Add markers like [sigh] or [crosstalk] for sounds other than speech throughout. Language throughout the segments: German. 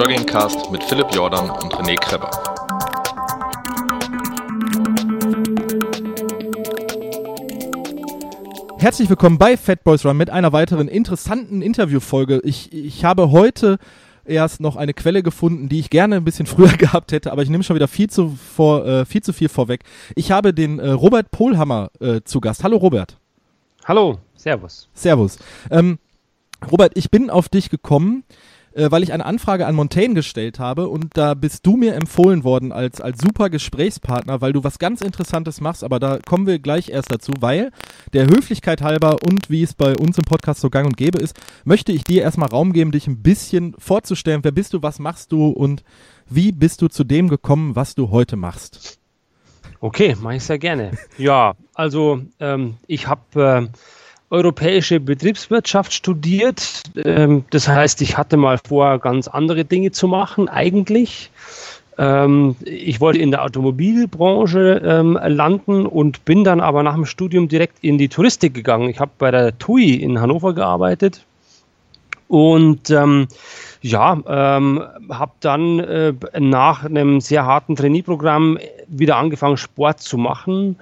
Joggingcast mit Philipp Jordan und René Kreber. Herzlich willkommen bei Fat Boys Run mit einer weiteren interessanten Interviewfolge. Ich, ich habe heute erst noch eine Quelle gefunden, die ich gerne ein bisschen [laughs] früher gehabt hätte, aber ich nehme schon wieder viel zu, vor, äh, viel, zu viel vorweg. Ich habe den äh, Robert Pohlhammer äh, zu Gast. Hallo Robert. Hallo, Servus. Servus. Ähm, Robert, ich bin auf dich gekommen, äh, weil ich eine Anfrage an Montaigne gestellt habe und da bist du mir empfohlen worden als, als super Gesprächspartner, weil du was ganz Interessantes machst, aber da kommen wir gleich erst dazu, weil der Höflichkeit halber und wie es bei uns im Podcast so gang und gäbe ist, möchte ich dir erstmal Raum geben, dich ein bisschen vorzustellen. Wer bist du, was machst du und wie bist du zu dem gekommen, was du heute machst? Okay, mache ich sehr gerne. Ja, also ähm, ich habe äh, europäische Betriebswirtschaft studiert. Ähm, das heißt, ich hatte mal vor, ganz andere Dinge zu machen, eigentlich. Ähm, ich wollte in der Automobilbranche ähm, landen und bin dann aber nach dem Studium direkt in die Touristik gegangen. Ich habe bei der TUI in Hannover gearbeitet und ja, ähm, habe dann äh, nach einem sehr harten Trainee-Programm wieder angefangen, Sport zu machen.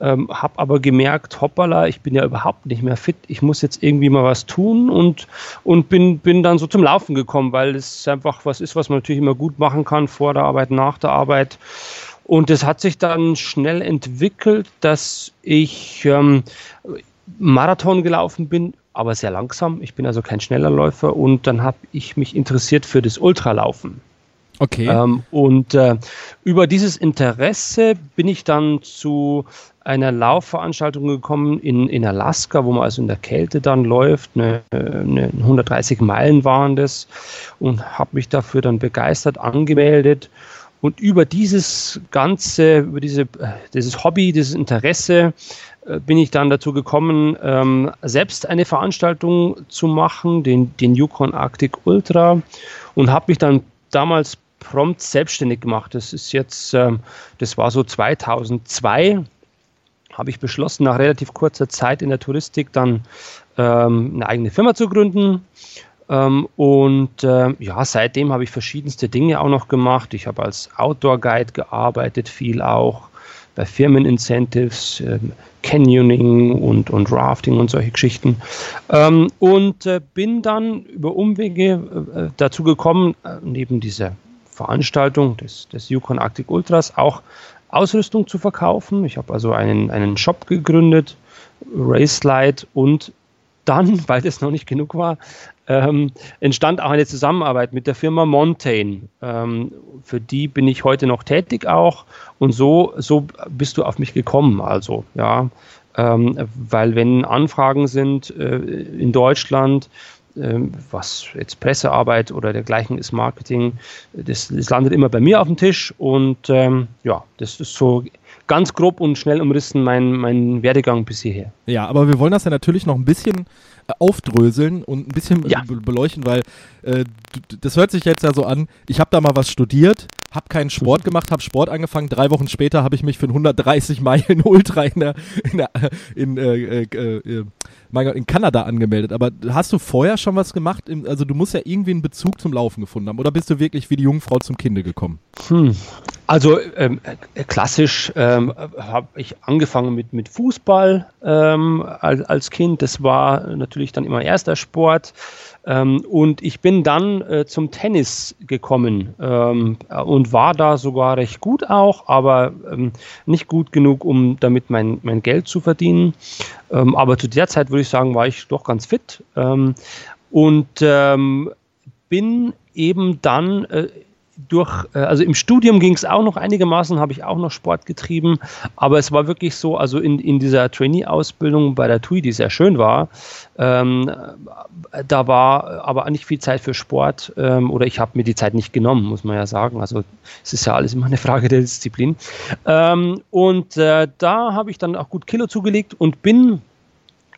Ähm, habe aber gemerkt, hoppala, ich bin ja überhaupt nicht mehr fit. Ich muss jetzt irgendwie mal was tun und, und bin, bin dann so zum Laufen gekommen, weil es einfach was ist, was man natürlich immer gut machen kann, vor der Arbeit, nach der Arbeit. Und es hat sich dann schnell entwickelt, dass ich ähm, Marathon gelaufen bin, aber sehr langsam. Ich bin also kein schneller Läufer und dann habe ich mich interessiert für das Ultralaufen. Okay. Ähm, und äh, über dieses Interesse bin ich dann zu einer Laufveranstaltung gekommen in, in Alaska, wo man also in der Kälte dann läuft. Eine, eine 130 Meilen waren das und habe mich dafür dann begeistert angemeldet. Und über dieses ganze, über diese, äh, dieses Hobby, dieses Interesse bin ich dann dazu gekommen, ähm, selbst eine Veranstaltung zu machen, den, den Yukon Arctic Ultra, und habe mich dann damals prompt selbstständig gemacht. Das ist jetzt, ähm, das war so 2002, habe ich beschlossen, nach relativ kurzer Zeit in der Touristik dann ähm, eine eigene Firma zu gründen. Ähm, und äh, ja, seitdem habe ich verschiedenste Dinge auch noch gemacht. Ich habe als Outdoor Guide gearbeitet, viel auch bei Firmenincentives, äh, Canyoning und, und Rafting und solche Geschichten. Ähm, und äh, bin dann über Umwege äh, dazu gekommen, äh, neben dieser Veranstaltung des, des Yukon Arctic Ultras auch Ausrüstung zu verkaufen. Ich habe also einen, einen Shop gegründet, Racelite und dann, [laughs] weil das noch nicht genug war, ähm, entstand auch eine Zusammenarbeit mit der Firma Montaigne. Ähm, für die bin ich heute noch tätig auch und so, so bist du auf mich gekommen. Also, ja, ähm, weil wenn Anfragen sind äh, in Deutschland, ähm, was jetzt Pressearbeit oder dergleichen ist, Marketing, das, das landet immer bei mir auf dem Tisch und ähm, ja, das ist so ganz grob und schnell umrissen mein, mein Werdegang bis hierher. Ja, aber wir wollen das ja natürlich noch ein bisschen äh, aufdröseln und ein bisschen ja. beleuchten, weil äh, das hört sich jetzt ja so an, ich habe da mal was studiert, habe keinen Sport gemacht, habe Sport angefangen. Drei Wochen später habe ich mich für 130 Meilen [laughs] Ultra in, der, in, der, in, äh, äh, äh, mein Gott, in Kanada angemeldet. Aber hast du vorher schon was gemacht? Also du musst ja irgendwie einen Bezug zum Laufen gefunden haben. Oder bist du wirklich wie die Jungfrau zum Kinde gekommen? Hm. Also ähm, äh, klassisch ähm, habe ich angefangen mit, mit Fußball ähm, als, als Kind. Das war natürlich dann immer erster Sport. Ähm, und ich bin dann äh, zum Tennis gekommen ähm, und war da sogar recht gut auch, aber ähm, nicht gut genug, um damit mein, mein Geld zu verdienen. Ähm, aber zu der Zeit würde ich sagen, war ich doch ganz fit ähm, und ähm, bin eben dann äh, durch, äh, also im Studium ging es auch noch einigermaßen, habe ich auch noch Sport getrieben, aber es war wirklich so, also in, in dieser Trainee-Ausbildung bei der TUI, die sehr schön war, ähm, da war aber nicht viel Zeit für Sport ähm, oder ich habe mir die Zeit nicht genommen, muss man ja sagen. Also es ist ja alles immer eine Frage der Disziplin. Ähm, und äh, da habe ich dann auch gut Kilo zugelegt und bin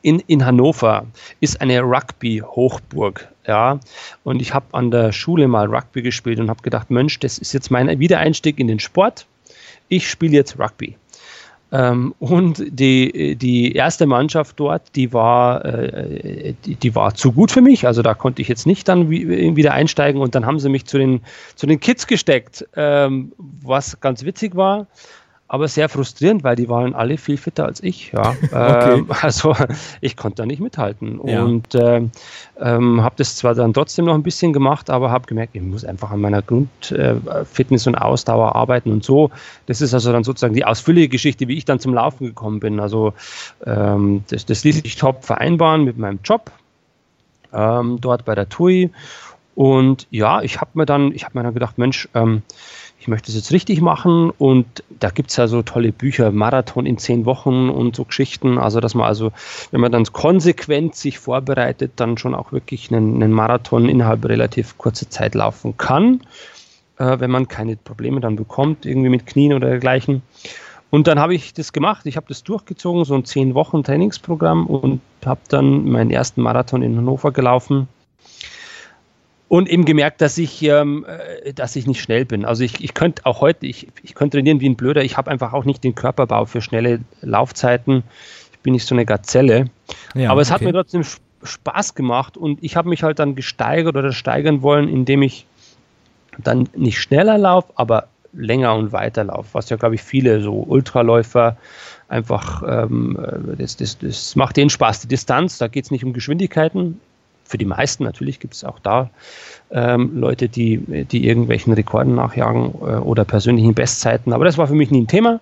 in, in Hannover ist eine Rugby-Hochburg. Ja, und ich habe an der Schule mal Rugby gespielt und habe gedacht, Mensch, das ist jetzt mein Wiedereinstieg in den Sport. Ich spiele jetzt Rugby. Ähm, und die, die erste Mannschaft dort, die war, äh, die, die, war zu gut für mich. Also da konnte ich jetzt nicht dann wie, wieder einsteigen. Und dann haben sie mich zu den, zu den Kids gesteckt, ähm, was ganz witzig war aber sehr frustrierend, weil die waren alle viel fitter als ich. Ja. [laughs] okay. ähm, also ich konnte da nicht mithalten ja. und äh, ähm, habe das zwar dann trotzdem noch ein bisschen gemacht, aber habe gemerkt, ich muss einfach an meiner Grundfitness äh, und Ausdauer arbeiten und so. Das ist also dann sozusagen die ausführliche Geschichte, wie ich dann zum Laufen gekommen bin. Also ähm, das, das ließ sich top vereinbaren mit meinem Job ähm, dort bei der TUI und ja, ich habe mir dann, ich habe mir dann gedacht, Mensch, ähm, ich möchte es jetzt richtig machen und da gibt es ja so tolle Bücher, Marathon in zehn Wochen und so Geschichten. Also, dass man also, wenn man dann konsequent sich vorbereitet, dann schon auch wirklich einen, einen Marathon innerhalb relativ kurzer Zeit laufen kann, äh, wenn man keine Probleme dann bekommt, irgendwie mit Knien oder dergleichen. Und dann habe ich das gemacht, ich habe das durchgezogen, so ein zehn Wochen Trainingsprogramm und habe dann meinen ersten Marathon in Hannover gelaufen und eben gemerkt, dass ich, ähm, äh, dass ich nicht schnell bin. Also ich, ich könnte auch heute, ich, ich könnte trainieren wie ein Blöder. Ich habe einfach auch nicht den Körperbau für schnelle Laufzeiten. Ich bin nicht so eine Gazelle. Ja, Aber es okay. hat mir trotzdem Spaß gemacht und ich habe mich halt dann gesteigert oder steigern wollen, indem ich dann nicht schneller laufe, aber länger und weiter laufe. Was ja, glaube ich, viele so Ultraläufer einfach, ähm, äh, das, das, das macht denen Spaß. Die Distanz, da geht es nicht um Geschwindigkeiten, für die meisten natürlich gibt es auch da ähm, Leute, die, die irgendwelchen Rekorden nachjagen äh, oder persönlichen Bestzeiten. Aber das war für mich nie ein Thema.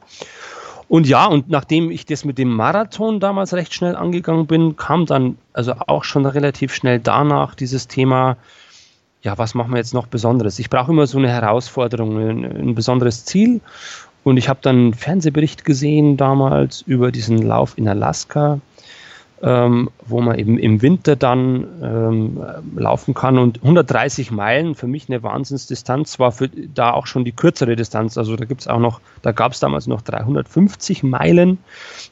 Und ja, und nachdem ich das mit dem Marathon damals recht schnell angegangen bin, kam dann also auch schon relativ schnell danach dieses Thema, ja, was machen wir jetzt noch Besonderes? Ich brauche immer so eine Herausforderung, ein, ein besonderes Ziel. Und ich habe dann einen Fernsehbericht gesehen damals über diesen Lauf in Alaska ähm, wo man eben im Winter dann ähm, laufen kann. Und 130 Meilen, für mich eine Wahnsinnsdistanz, war für da auch schon die kürzere Distanz. Also da gibt es auch noch, da gab es damals noch 350 Meilen.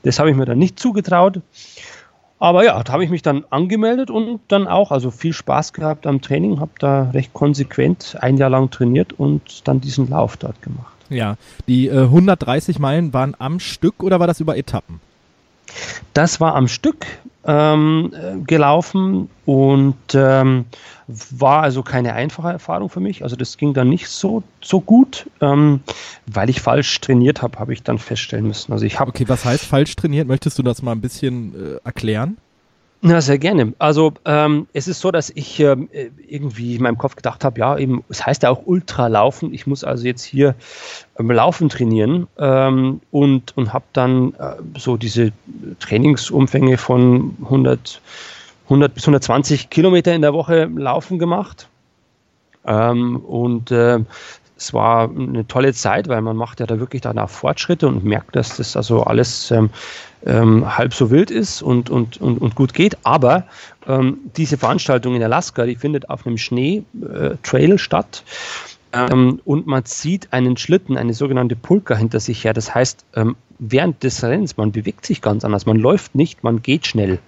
Das habe ich mir dann nicht zugetraut. Aber ja, da habe ich mich dann angemeldet und dann auch, also viel Spaß gehabt am Training, habe da recht konsequent ein Jahr lang trainiert und dann diesen Lauf dort gemacht. Ja, die äh, 130 Meilen waren am Stück oder war das über Etappen? Das war am Stück ähm, gelaufen und ähm, war also keine einfache Erfahrung für mich. Also das ging dann nicht so, so gut, ähm, weil ich falsch trainiert habe, habe ich dann feststellen müssen. Also ich habe. Okay, was heißt falsch trainiert? Möchtest du das mal ein bisschen äh, erklären? Na, sehr gerne. Also ähm, es ist so, dass ich ähm, irgendwie in meinem Kopf gedacht habe, ja, eben, es heißt ja auch Ultralaufen. Ich muss also jetzt hier ähm, Laufen trainieren ähm, und, und habe dann äh, so diese Trainingsumfänge von 100, 100 bis 120 Kilometer in der Woche Laufen gemacht. Ähm, und äh, es war eine tolle Zeit, weil man macht ja da wirklich dann auch Fortschritte und merkt, dass das also alles ähm, ähm, halb so wild ist und, und, und, und gut geht. Aber ähm, diese Veranstaltung in Alaska, die findet auf einem Schnee-Trail äh, statt. Ähm, und man sieht einen Schlitten, eine sogenannte Pulka hinter sich her. Das heißt, ähm, während des Rennens, man bewegt sich ganz anders. Man läuft nicht, man geht schnell.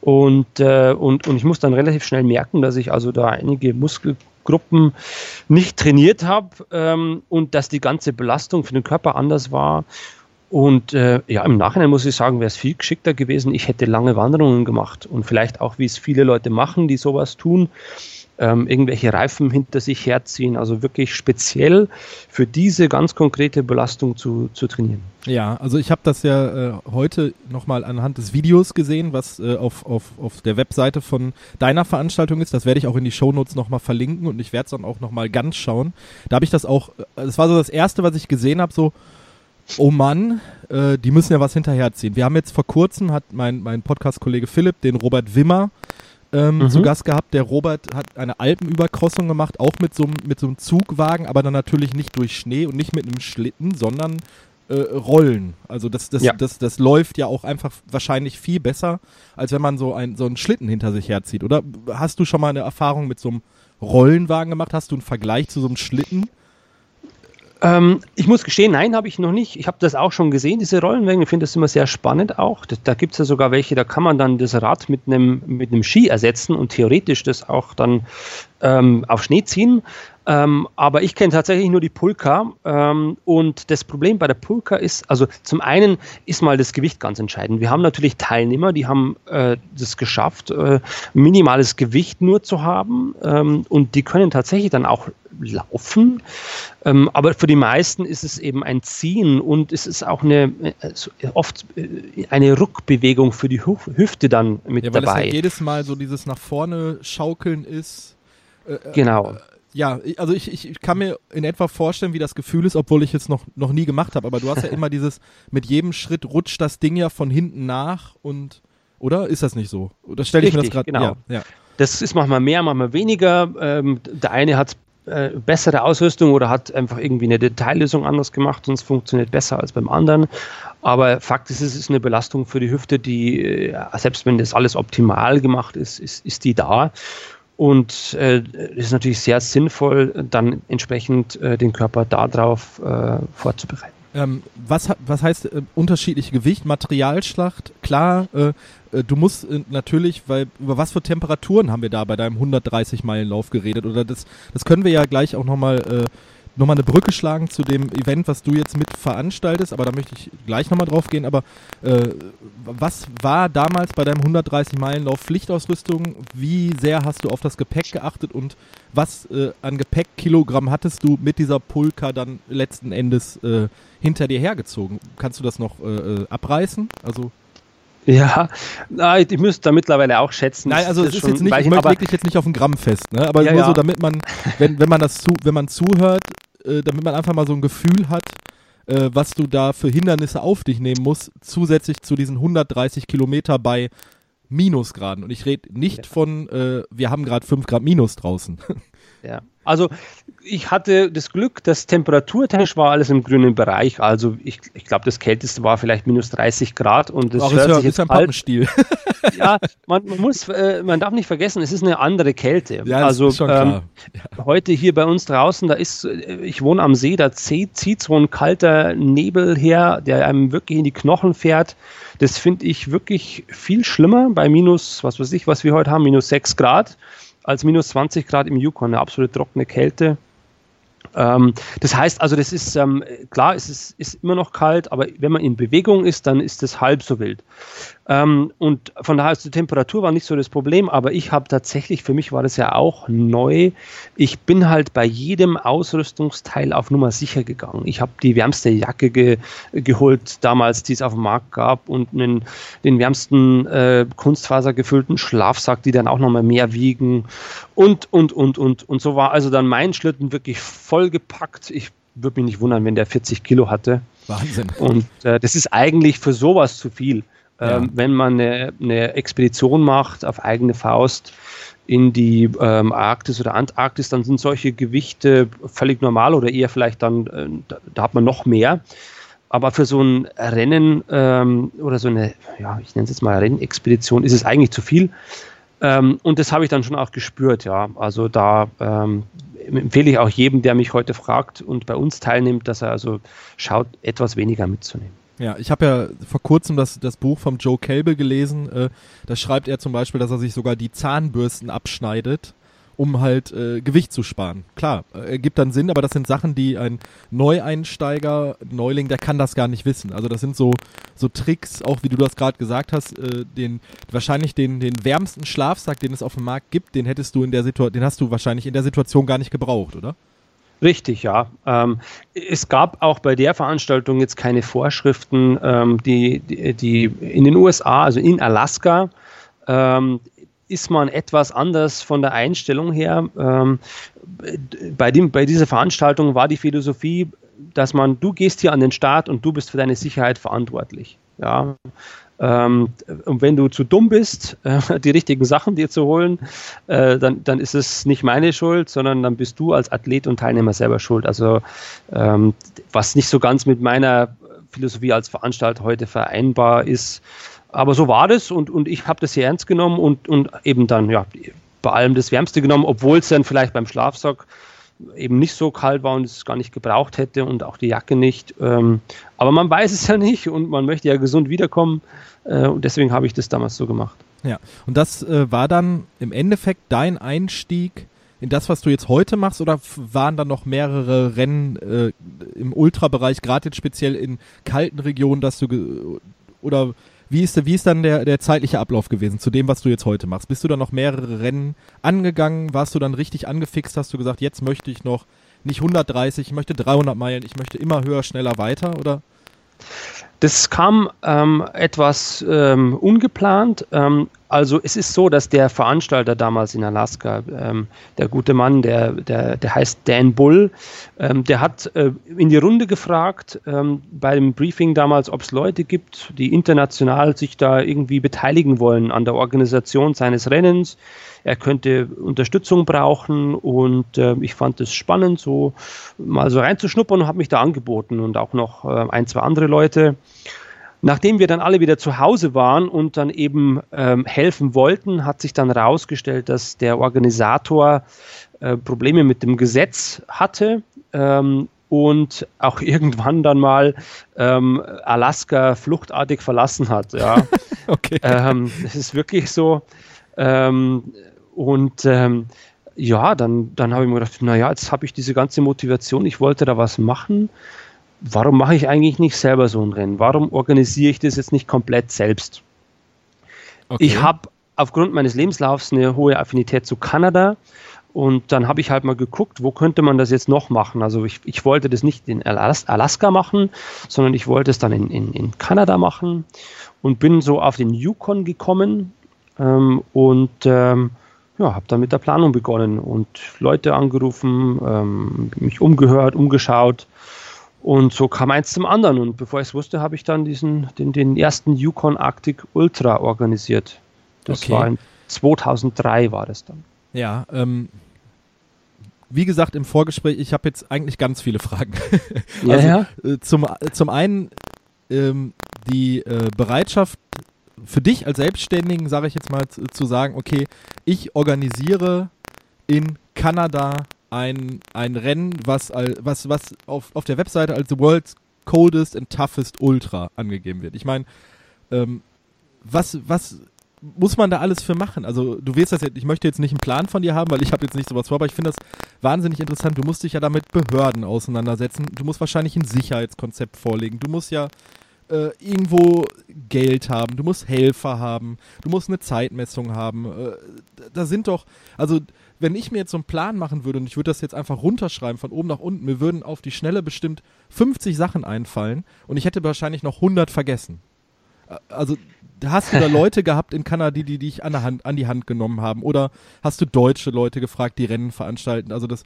Und, äh, und, und ich muss dann relativ schnell merken, dass ich also da einige Muskelgruppen nicht trainiert habe ähm, und dass die ganze Belastung für den Körper anders war. Und äh, ja, im Nachhinein muss ich sagen, wäre es viel geschickter gewesen. Ich hätte lange Wanderungen gemacht und vielleicht auch, wie es viele Leute machen, die sowas tun, ähm, irgendwelche Reifen hinter sich herziehen. Also wirklich speziell für diese ganz konkrete Belastung zu, zu trainieren. Ja, also ich habe das ja äh, heute nochmal anhand des Videos gesehen, was äh, auf, auf, auf der Webseite von deiner Veranstaltung ist. Das werde ich auch in die Shownotes nochmal verlinken und ich werde es dann auch nochmal ganz schauen. Da habe ich das auch, äh, das war so das Erste, was ich gesehen habe, so oh Mann, äh, die müssen ja was hinterherziehen. Wir haben jetzt vor kurzem, hat mein, mein Podcast-Kollege Philipp den Robert Wimmer ähm, mhm. zu Gast gehabt. Der Robert hat eine Alpenüberkrossung gemacht, auch mit so, mit so einem Zugwagen, aber dann natürlich nicht durch Schnee und nicht mit einem Schlitten, sondern äh, Rollen. Also das, das, ja. das, das läuft ja auch einfach wahrscheinlich viel besser, als wenn man so, ein, so einen Schlitten hinter sich herzieht. Oder hast du schon mal eine Erfahrung mit so einem Rollenwagen gemacht? Hast du einen Vergleich zu so einem Schlitten? Ähm, ich muss gestehen, nein, habe ich noch nicht. Ich habe das auch schon gesehen, diese Rollenwägen. Ich finde das immer sehr spannend auch. Da, da gibt es ja sogar welche, da kann man dann das Rad mit einem mit Ski ersetzen und theoretisch das auch dann ähm, auf Schnee ziehen. Ähm, aber ich kenne tatsächlich nur die Pulka. Ähm, und das Problem bei der Pulka ist, also zum einen ist mal das Gewicht ganz entscheidend. Wir haben natürlich Teilnehmer, die haben äh, das geschafft, äh, minimales Gewicht nur zu haben. Ähm, und die können tatsächlich dann auch laufen. Ähm, aber für die meisten ist es eben ein Ziehen und es ist auch eine äh, oft äh, eine Rückbewegung für die Hüfte dann mit ja, weil dabei. Es ja jedes Mal so dieses nach vorne schaukeln ist. Äh, äh genau. Ja, also ich, ich kann mir in etwa vorstellen, wie das Gefühl ist, obwohl ich es noch, noch nie gemacht habe. Aber du hast ja immer dieses, mit jedem Schritt rutscht das Ding ja von hinten nach und, oder? Ist das nicht so? Oder stelle ich Richtig, mir das gerade genau. Ja, ja. Das ist manchmal mehr, manchmal weniger. Ähm, der eine hat äh, bessere Ausrüstung oder hat einfach irgendwie eine Detaillösung anders gemacht und es funktioniert besser als beim anderen. Aber Fakt ist, es ist eine Belastung für die Hüfte, die, äh, selbst wenn das alles optimal gemacht ist, ist, ist die da. Und äh, ist natürlich sehr sinnvoll, dann entsprechend äh, den Körper darauf äh, vorzubereiten. Ähm, was, was heißt äh, unterschiedliche Gewicht, Materialschlacht? Klar, äh, äh, du musst äh, natürlich, weil über was für Temperaturen haben wir da bei deinem 130 Meilen Lauf geredet? Oder das, das können wir ja gleich auch nochmal äh, nochmal eine Brücke schlagen zu dem Event, was du jetzt mit veranstaltest, aber da möchte ich gleich nochmal drauf gehen. Aber äh, was war damals bei deinem 130-Meilen-Lauf Pflichtausrüstung? Wie sehr hast du auf das Gepäck geachtet und was äh, an Gepäckkilogramm hattest du mit dieser Pulka dann letzten Endes äh, hinter dir hergezogen? Kannst du das noch äh, äh, abreißen? Also ja, ich müsste da mittlerweile auch schätzen. Nein, also es ist jetzt nicht, ich möchte dich jetzt nicht auf ein Gramm fest, ne? aber ja, nur so, damit man, wenn, wenn man das zu, wenn man zuhört, äh, damit man einfach mal so ein Gefühl hat, äh, was du da für Hindernisse auf dich nehmen musst, zusätzlich zu diesen 130 Kilometer bei Minusgraden. Und ich rede nicht ja. von, äh, wir haben gerade 5 Grad Minus draußen. Ja. Also ich hatte das Glück, dass temperaturtechnisch war alles im grünen Bereich. Also ich, ich glaube, das Kälteste war vielleicht minus 30 Grad und das Ach, hört sich jetzt ein Pappenstiel. [laughs] ja, man, man, muss, äh, man darf nicht vergessen, es ist eine andere Kälte. Ja, also ähm, ja. heute hier bei uns draußen, da ist, äh, ich wohne am See, da zieht so ein kalter Nebel her, der einem wirklich in die Knochen fährt. Das finde ich wirklich viel schlimmer bei minus, was weiß ich, was wir heute haben, minus 6 Grad als minus 20 Grad im Yukon, eine absolut trockene Kälte. Ähm, das heißt also, das ist ähm, klar, es ist, ist, immer noch kalt, aber wenn man in Bewegung ist, dann ist es halb so wild. Ähm, und von daher ist die Temperatur war nicht so das Problem, aber ich habe tatsächlich, für mich war das ja auch neu. Ich bin halt bei jedem Ausrüstungsteil auf Nummer sicher gegangen. Ich habe die wärmste Jacke ge geholt, damals, die es auf dem Markt gab, und einen, den wärmsten äh, kunstfasergefüllten Schlafsack, die dann auch nochmal mehr wiegen. Und, und, und, und. Und so war also dann mein Schlitten wirklich vollgepackt. Ich würde mich nicht wundern, wenn der 40 Kilo hatte. Wahnsinn. Und äh, das ist eigentlich für sowas zu viel. Ja. Ähm, wenn man eine, eine, Expedition macht auf eigene Faust in die ähm, Arktis oder Antarktis, dann sind solche Gewichte völlig normal oder eher vielleicht dann, äh, da, da, hat man noch mehr. Aber für so ein Rennen ähm, oder so eine, ja, ich nenne es jetzt mal Rennexpedition, ist es eigentlich zu viel. Ähm, und das habe ich dann schon auch gespürt, ja. Also da ähm, empfehle ich auch jedem, der mich heute fragt und bei uns teilnimmt, dass er also schaut, etwas weniger mitzunehmen. Ja, ich habe ja vor kurzem das, das Buch vom Joe Kelbe gelesen. Äh, da schreibt er zum Beispiel, dass er sich sogar die Zahnbürsten abschneidet, um halt äh, Gewicht zu sparen. Klar, äh, gibt dann Sinn, aber das sind Sachen, die ein Neueinsteiger, Neuling, der kann das gar nicht wissen. Also das sind so, so Tricks, auch wie du das gerade gesagt hast, äh, den wahrscheinlich den, den wärmsten Schlafsack, den es auf dem Markt gibt, den hättest du in der Situation, den hast du wahrscheinlich in der Situation gar nicht gebraucht, oder? Richtig, ja. Ähm, es gab auch bei der Veranstaltung jetzt keine Vorschriften, ähm, die, die, die, in den USA, also in Alaska, ähm, ist man etwas anders von der Einstellung her. Ähm, bei, dem, bei dieser Veranstaltung war die Philosophie, dass man, du gehst hier an den Start und du bist für deine Sicherheit verantwortlich. Ja, ähm, und wenn du zu dumm bist, äh, die richtigen Sachen dir zu holen, äh, dann, dann ist es nicht meine Schuld, sondern dann bist du als Athlet und Teilnehmer selber schuld. Also ähm, was nicht so ganz mit meiner Philosophie als Veranstalter heute vereinbar ist. Aber so war das und, und ich habe das sehr ernst genommen und, und eben dann ja, bei allem das Wärmste genommen, obwohl es dann vielleicht beim Schlafsack eben nicht so kalt war und es gar nicht gebraucht hätte und auch die Jacke nicht. Ähm, aber man weiß es ja nicht und man möchte ja gesund wiederkommen äh, und deswegen habe ich das damals so gemacht. Ja, und das äh, war dann im Endeffekt dein Einstieg in das, was du jetzt heute machst, oder waren da noch mehrere Rennen äh, im Ultrabereich, gerade jetzt speziell in kalten Regionen, dass du oder wie ist, wie ist dann der, der zeitliche Ablauf gewesen zu dem, was du jetzt heute machst? Bist du dann noch mehrere Rennen angegangen? Warst du dann richtig angefixt? Hast du gesagt, jetzt möchte ich noch nicht 130, ich möchte 300 Meilen, ich möchte immer höher, schneller, weiter, oder? Das kam ähm, etwas ähm, ungeplant. Ähm, also es ist so, dass der Veranstalter damals in Alaska, ähm, der gute Mann, der, der, der heißt Dan Bull, ähm, der hat äh, in die Runde gefragt ähm, beim Briefing damals, ob es Leute gibt, die international sich da irgendwie beteiligen wollen an der Organisation seines Rennens. Er könnte Unterstützung brauchen und äh, ich fand es spannend, so mal so reinzuschnuppern und habe mich da angeboten und auch noch äh, ein, zwei andere Leute. Nachdem wir dann alle wieder zu Hause waren und dann eben ähm, helfen wollten, hat sich dann herausgestellt, dass der Organisator äh, Probleme mit dem Gesetz hatte ähm, und auch [laughs] irgendwann dann mal ähm, Alaska fluchtartig verlassen hat. Ja. [laughs] okay. Ähm, das ist wirklich so. Ähm, und ähm, ja, dann, dann habe ich mir gedacht, naja, jetzt habe ich diese ganze Motivation, ich wollte da was machen warum mache ich eigentlich nicht selber so ein Rennen? Warum organisiere ich das jetzt nicht komplett selbst? Okay. Ich habe aufgrund meines Lebenslaufs eine hohe Affinität zu Kanada und dann habe ich halt mal geguckt, wo könnte man das jetzt noch machen. Also ich, ich wollte das nicht in Alaska machen, sondern ich wollte es dann in, in, in Kanada machen und bin so auf den Yukon gekommen ähm, und ähm, ja, habe dann mit der Planung begonnen und Leute angerufen, ähm, mich umgehört, umgeschaut und so kam eins zum anderen. Und bevor ich es wusste, habe ich dann diesen, den, den ersten Yukon Arctic Ultra organisiert. Das okay. war in 2003 war das dann. Ja, ähm, wie gesagt im Vorgespräch, ich habe jetzt eigentlich ganz viele Fragen. [laughs] ja, also, ja. Äh, zum, zum einen ähm, die äh, Bereitschaft für dich als Selbstständigen, sage ich jetzt mal, zu, zu sagen, okay, ich organisiere in Kanada ein, ein Rennen, was, was, was auf, auf der Webseite als The World's Coldest and Toughest Ultra angegeben wird. Ich meine, ähm, was, was muss man da alles für machen? Also du wirst das jetzt, ich möchte jetzt nicht einen Plan von dir haben, weil ich habe jetzt nicht sowas vor, aber ich finde das wahnsinnig interessant. Du musst dich ja damit Behörden auseinandersetzen. Du musst wahrscheinlich ein Sicherheitskonzept vorlegen. Du musst ja äh, irgendwo Geld haben. Du musst Helfer haben. Du musst eine Zeitmessung haben. Äh, da sind doch, also wenn ich mir jetzt so einen Plan machen würde und ich würde das jetzt einfach runterschreiben von oben nach unten, mir würden auf die Schnelle bestimmt 50 Sachen einfallen und ich hätte wahrscheinlich noch 100 vergessen. Also hast du da [laughs] Leute gehabt in Kanada, die, die dich an, Hand, an die Hand genommen haben? Oder hast du deutsche Leute gefragt, die Rennen veranstalten? Also das,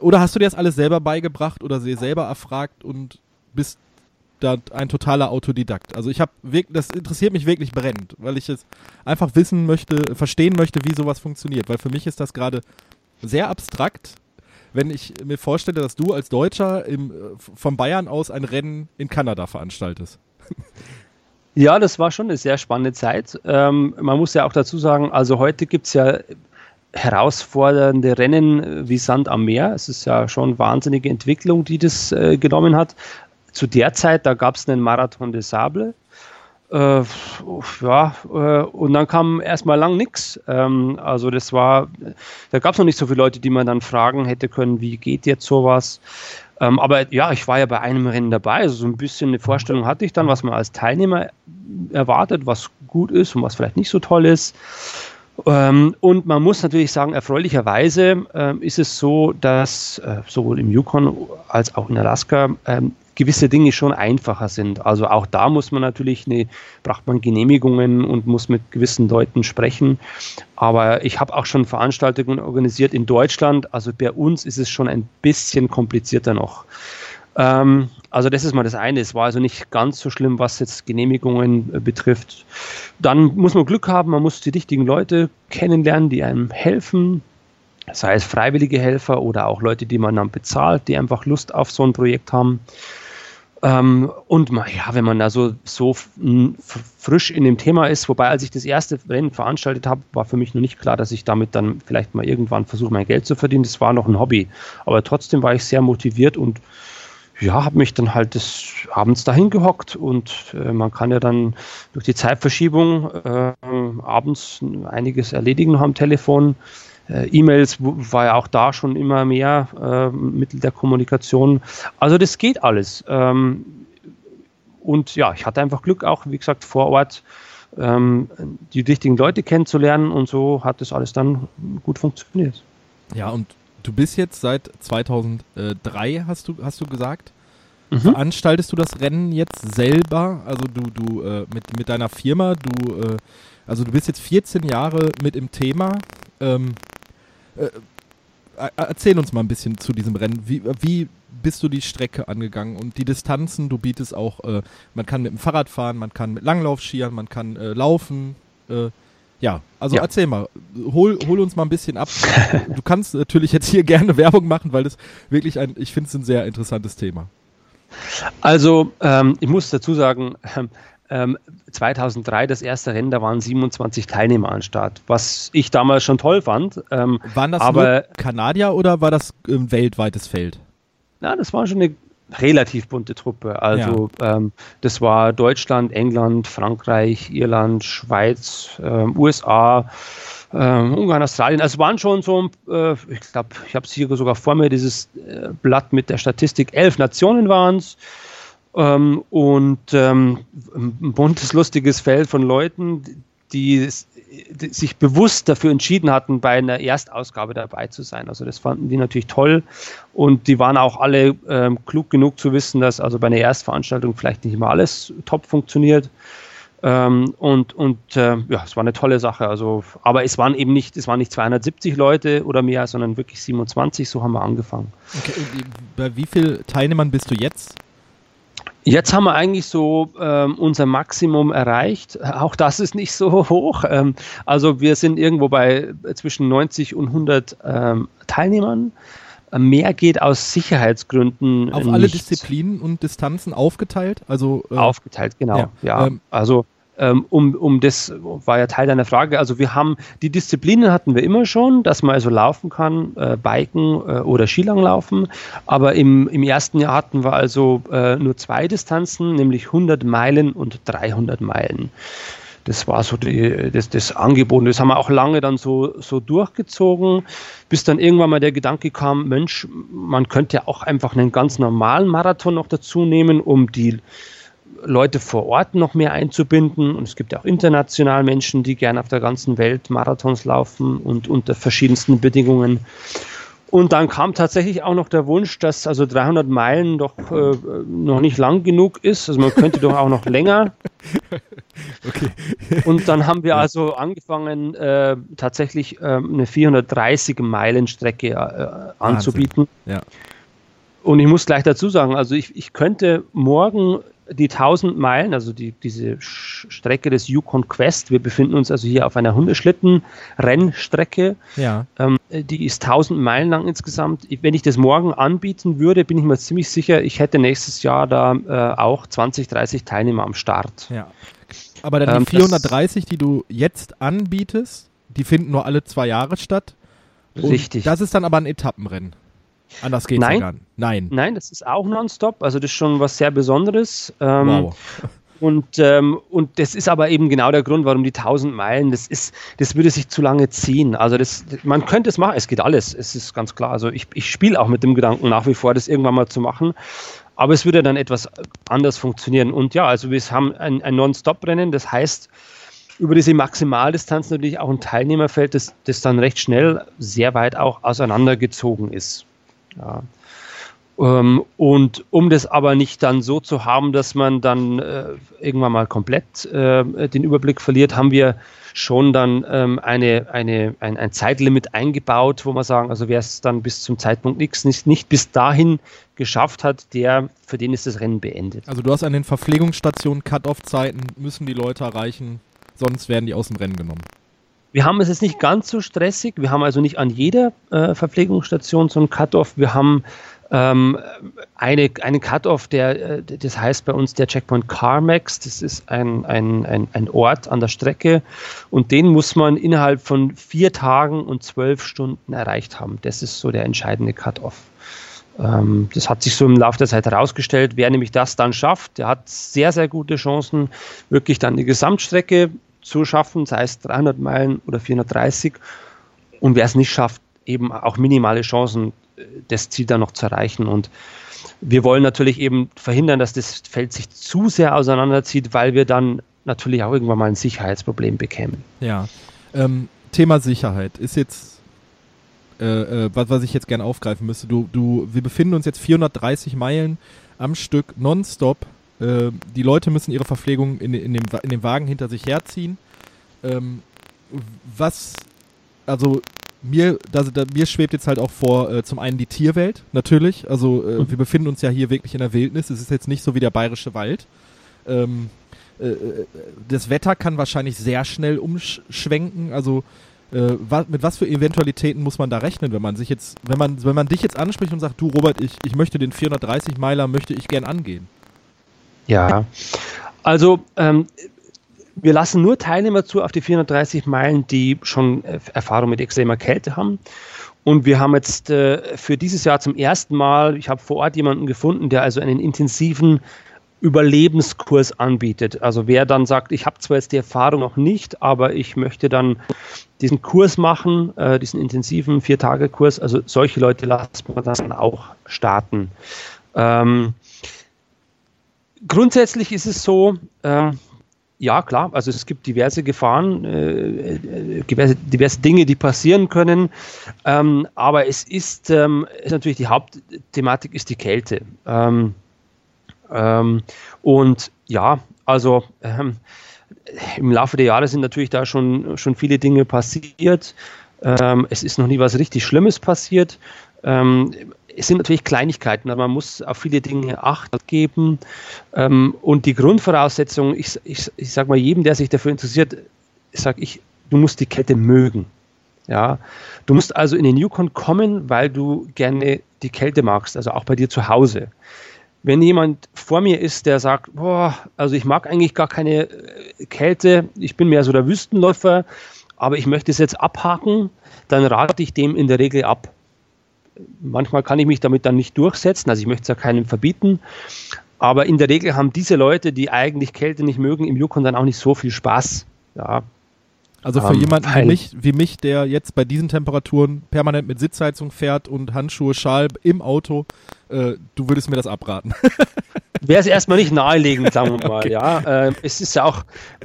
oder hast du dir das alles selber beigebracht oder sie selber erfragt und bist da ein totaler Autodidakt. Also ich habe das interessiert mich wirklich brennend, weil ich es einfach wissen möchte, verstehen möchte, wie sowas funktioniert. Weil für mich ist das gerade sehr abstrakt, wenn ich mir vorstelle, dass du als Deutscher im, von Bayern aus ein Rennen in Kanada veranstaltest. [laughs] Ja, das war schon eine sehr spannende Zeit. Ähm, man muss ja auch dazu sagen, also heute gibt es ja herausfordernde Rennen wie Sand am Meer. Es ist ja schon wahnsinnige Entwicklung, die das äh, genommen hat zu der Zeit, da gab es einen Marathon des Sable. Äh, ja, äh, und dann kam erstmal lang nichts. Ähm, also das war, da gab es noch nicht so viele Leute, die man dann fragen hätte können, wie geht jetzt sowas. Ähm, aber ja, ich war ja bei einem Rennen dabei, also so ein bisschen eine Vorstellung hatte ich dann, was man als Teilnehmer erwartet, was gut ist und was vielleicht nicht so toll ist. Ähm, und man muss natürlich sagen, erfreulicherweise äh, ist es so, dass äh, sowohl im Yukon als auch in Alaska ähm, gewisse Dinge schon einfacher sind. Also auch da muss man natürlich eine, braucht man Genehmigungen und muss mit gewissen Leuten sprechen. Aber ich habe auch schon Veranstaltungen organisiert in Deutschland. Also bei uns ist es schon ein bisschen komplizierter noch. Ähm, also das ist mal das eine. Es war also nicht ganz so schlimm, was jetzt Genehmigungen äh, betrifft. Dann muss man Glück haben, man muss die richtigen Leute kennenlernen, die einem helfen sei es freiwillige Helfer oder auch Leute, die man dann bezahlt, die einfach Lust auf so ein Projekt haben. Ähm, und ja, wenn man da so, so frisch in dem Thema ist, wobei als ich das erste Rennen veranstaltet habe, war für mich noch nicht klar, dass ich damit dann vielleicht mal irgendwann versuche, mein Geld zu verdienen. Das war noch ein Hobby. Aber trotzdem war ich sehr motiviert und ja, habe mich dann halt des Abends dahin gehockt und äh, man kann ja dann durch die Zeitverschiebung äh, abends einiges erledigen am Telefon äh, E-Mails war ja auch da schon immer mehr äh, Mittel der Kommunikation. Also das geht alles. Ähm, und ja, ich hatte einfach Glück auch, wie gesagt, vor Ort ähm, die richtigen Leute kennenzulernen und so hat das alles dann gut funktioniert. Ja, und du bist jetzt seit 2003, hast du, hast du gesagt. Mhm. Veranstaltest du das Rennen jetzt selber? Also du, du äh, mit, mit deiner Firma, du, äh, also du bist jetzt 14 Jahre mit im Thema. Ähm, äh, erzähl uns mal ein bisschen zu diesem Rennen. Wie, wie bist du die Strecke angegangen und die Distanzen? Du bietest auch, äh, man kann mit dem Fahrrad fahren, man kann mit Langlauf skieren, man kann äh, laufen. Äh, ja, also ja. erzähl mal, hol, hol uns mal ein bisschen ab. [laughs] du kannst natürlich jetzt hier gerne Werbung machen, weil das wirklich ein, ich finde es ein sehr interessantes Thema. Also, ähm, ich muss dazu sagen, ähm, 2003 das erste Rennen, da waren 27 Teilnehmer an Start, was ich damals schon toll fand. Ähm, waren das aber, Kanadier oder war das ein ähm, weltweites Feld? Na, das war schon eine relativ bunte Truppe. Also ja. ähm, das war Deutschland, England, Frankreich, Irland, Schweiz, ähm, USA, ähm, Ungarn, Australien. Also waren schon so, äh, ich glaube, ich habe es hier sogar vor mir, dieses äh, Blatt mit der Statistik. Elf Nationen waren es. Ähm, und ähm, ein buntes, lustiges Feld von Leuten, die, die, sich bewusst dafür entschieden hatten, bei einer Erstausgabe dabei zu sein. Also das fanden die natürlich toll und die waren auch alle ähm, klug genug zu wissen, dass also bei einer Erstveranstaltung vielleicht nicht immer alles top funktioniert. Ähm, und und äh, ja, es war eine tolle Sache. Also, aber es waren eben nicht, es waren nicht 270 Leute oder mehr, sondern wirklich 27. So haben wir angefangen. Okay, bei wie vielen Teilnehmern bist du jetzt? Jetzt haben wir eigentlich so ähm, unser Maximum erreicht. Auch das ist nicht so hoch. Ähm, also wir sind irgendwo bei zwischen 90 und 100 ähm, Teilnehmern. Mehr geht aus Sicherheitsgründen. Auf nicht. alle Disziplinen und Distanzen aufgeteilt? Also, äh, aufgeteilt, genau. Ja, ja. Ähm, also um, um das war ja Teil deiner Frage. Also wir haben die Disziplinen hatten wir immer schon, dass man also laufen kann, äh, Biken äh, oder Skilanglaufen. Aber im, im ersten Jahr hatten wir also äh, nur zwei Distanzen, nämlich 100 Meilen und 300 Meilen. Das war so die, das, das Angebot. Das haben wir auch lange dann so, so durchgezogen, bis dann irgendwann mal der Gedanke kam, Mensch, man könnte ja auch einfach einen ganz normalen Marathon noch dazu nehmen, um die Leute vor Ort noch mehr einzubinden. Und es gibt ja auch international Menschen, die gerne auf der ganzen Welt Marathons laufen und unter verschiedensten Bedingungen. Und dann kam tatsächlich auch noch der Wunsch, dass also 300 Meilen doch äh, noch nicht lang genug ist. Also man könnte doch auch noch [laughs] länger. [laughs] Okay. Und dann haben wir also angefangen, äh, tatsächlich äh, eine 430 Meilen Strecke äh, anzubieten. Ja. Und ich muss gleich dazu sagen, also ich, ich könnte morgen die 1000 Meilen, also die, diese Strecke des Yukon Quest, wir befinden uns also hier auf einer Hundeschlitten-Rennstrecke. Ja. Ähm, die ist 1000 Meilen lang insgesamt. Wenn ich das morgen anbieten würde, bin ich mir ziemlich sicher, ich hätte nächstes Jahr da äh, auch 20, 30 Teilnehmer am Start. Ja. Aber dann die ähm, 430, die du jetzt anbietest, die finden nur alle zwei Jahre statt. Richtig. Das ist dann aber ein Etappenrennen. Anders geht's Nein. ja gar nicht. Nein. Nein, das ist auch nonstop. Also das ist schon was sehr Besonderes. Ähm, wow. Und, ähm, und das ist aber eben genau der Grund, warum die 1000 Meilen, das ist, das würde sich zu lange ziehen. Also das, man könnte es machen, es geht alles, es ist ganz klar. Also ich, ich spiele auch mit dem Gedanken nach wie vor, das irgendwann mal zu machen. Aber es würde dann etwas anders funktionieren. Und ja, also wir haben ein, ein Non-Stop-Rennen, das heißt, über diese Maximaldistanz natürlich auch ein Teilnehmerfeld, das, das dann recht schnell sehr weit auch auseinandergezogen ist. Ja. Ähm, und um das aber nicht dann so zu haben, dass man dann äh, irgendwann mal komplett äh, den Überblick verliert, haben wir schon dann ähm, eine, eine, ein, ein Zeitlimit eingebaut, wo wir sagen, also wer es dann bis zum Zeitpunkt X nicht, nicht bis dahin geschafft hat, der, für den ist das Rennen beendet. Also du hast an den Verpflegungsstationen Cut-Off-Zeiten, müssen die Leute erreichen, sonst werden die aus dem Rennen genommen. Wir haben es jetzt nicht ganz so stressig. Wir haben also nicht an jeder äh, Verpflegungsstation so einen Cut-Off. Wir haben ähm, eine, einen Cut-Off, der, äh, das heißt bei uns der Checkpoint CarMax. Das ist ein, ein, ein, ein Ort an der Strecke und den muss man innerhalb von vier Tagen und zwölf Stunden erreicht haben. Das ist so der entscheidende Cut-Off. Ähm, das hat sich so im Laufe der Zeit herausgestellt. Wer nämlich das dann schafft, der hat sehr, sehr gute Chancen, wirklich dann die Gesamtstrecke zu schaffen, sei es 300 Meilen oder 430. und wer es nicht schafft, eben auch minimale Chancen, äh, das Ziel dann noch zu erreichen. Und wir wollen natürlich eben verhindern, dass das Feld sich zu sehr auseinanderzieht, weil wir dann natürlich auch irgendwann mal ein Sicherheitsproblem bekämen. Ja. Ähm, Thema Sicherheit ist jetzt äh, äh, was, was ich jetzt gerne aufgreifen müsste. Du, du, wir befinden uns jetzt 430 Meilen am Stück nonstop. Äh, die Leute müssen ihre Verpflegung in, in, dem, in dem Wagen hinter sich herziehen. Ähm, was, also mir, da, da, mir schwebt jetzt halt auch vor, äh, zum einen die Tierwelt, natürlich. Also äh, mhm. wir befinden uns ja hier wirklich in der Wildnis. Es ist jetzt nicht so wie der bayerische Wald. Ähm, äh, äh das Wetter kann wahrscheinlich sehr schnell umschwenken. Also äh, was, mit was für Eventualitäten muss man da rechnen, wenn man sich jetzt, wenn man, wenn man dich jetzt anspricht und sagt, du Robert, ich, ich möchte den 430 Meiler, möchte ich gern angehen? Ja, also ähm, wir lassen nur Teilnehmer zu auf die 430 Meilen, die schon äh, Erfahrung mit extremer Kälte haben. Und wir haben jetzt äh, für dieses Jahr zum ersten Mal, ich habe vor Ort jemanden gefunden, der also einen intensiven Überlebenskurs anbietet. Also wer dann sagt, ich habe zwar jetzt die Erfahrung noch nicht, aber ich möchte dann diesen Kurs machen, äh, diesen intensiven Vier-Tage-Kurs, also solche Leute lassen wir dann auch starten. Ähm, grundsätzlich ist es so, äh, ja klar, also es gibt diverse Gefahren, äh, äh diverse, diverse, Dinge, die passieren können, ähm, aber es ist, ähm, ist, natürlich die Hauptthematik ist die Kälte. Ähm, ähm, und ja, also ähm, im Laufe der Jahre sind natürlich da schon, schon viele Dinge passiert. Ähm, es ist noch nie was richtig Schlimmes passiert. Ähm, es sind natürlich Kleinigkeiten, aber man muss auf viele Dinge Acht geben. Ähm, und die Grundvoraussetzung, ich, ich, ich sage mal jedem, der sich dafür interessiert, sage ich, du musst die Kette mögen. Ja, du musst also in den Yukon kommen, weil du gerne die Kälte magst, also auch bei dir zu Hause wenn jemand vor mir ist, der sagt, boah, also ich mag eigentlich gar keine äh, Kälte, ich bin mehr so der Wüstenläufer, aber ich möchte es jetzt abhaken, dann rate ich dem in der Regel ab. Manchmal kann ich mich damit dann nicht durchsetzen, also ich möchte es ja keinem verbieten, aber in der Regel haben diese Leute, die eigentlich Kälte nicht mögen, im Yukon dann auch nicht so viel Spaß. Ja, also für um, ähm, jemanden wie mich, wie mich, der jetzt bei diesen Temperaturen permanent mit Sitzheizung fährt und Handschuhe, Schal im Auto, äh, du würdest mir das abraten. [laughs] Wäre es erstmal nicht naheliegend, sagen wir [laughs] mal. Okay. Ja, äh, es ist ja auch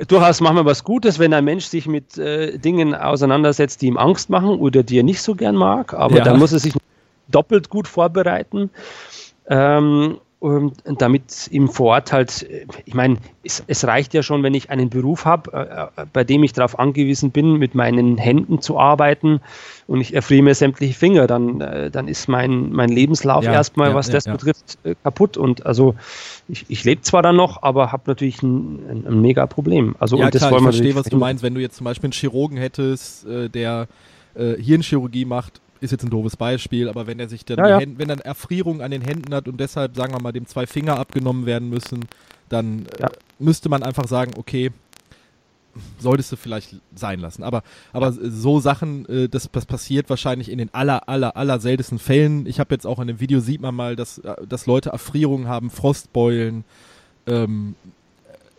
durchaus manchmal was Gutes, wenn ein Mensch sich mit äh, Dingen auseinandersetzt, die ihm Angst machen oder die er nicht so gern mag. Aber ja. da muss er sich doppelt gut vorbereiten. Ähm, damit im Vorort halt, ich meine, es, es, reicht ja schon, wenn ich einen Beruf habe, äh, äh, bei dem ich darauf angewiesen bin, mit meinen Händen zu arbeiten und ich erfriere mir sämtliche Finger, dann, äh, dann ist mein, mein Lebenslauf ja, erstmal, ja, was ja, das betrifft, kaputt. Und also ich, ich lebe zwar dann noch, aber habe natürlich ein, ein, ein, mega Problem. Also, ja, und das klar, ich verstehe, was du meinst, wenn du jetzt zum Beispiel einen Chirurgen hättest, der Hirnchirurgie macht ist jetzt ein doofes Beispiel, aber wenn er sich dann, ja, ja. Hände, wenn dann Erfrierung an den Händen hat und deshalb, sagen wir mal, dem zwei Finger abgenommen werden müssen, dann äh, ja. äh, müsste man einfach sagen, okay, solltest du vielleicht sein lassen. Aber, aber so Sachen, äh, das, das passiert wahrscheinlich in den aller, aller, aller seltensten Fällen. Ich habe jetzt auch in dem Video sieht man mal, dass, äh, dass Leute Erfrierungen haben, Frostbeulen. Ähm,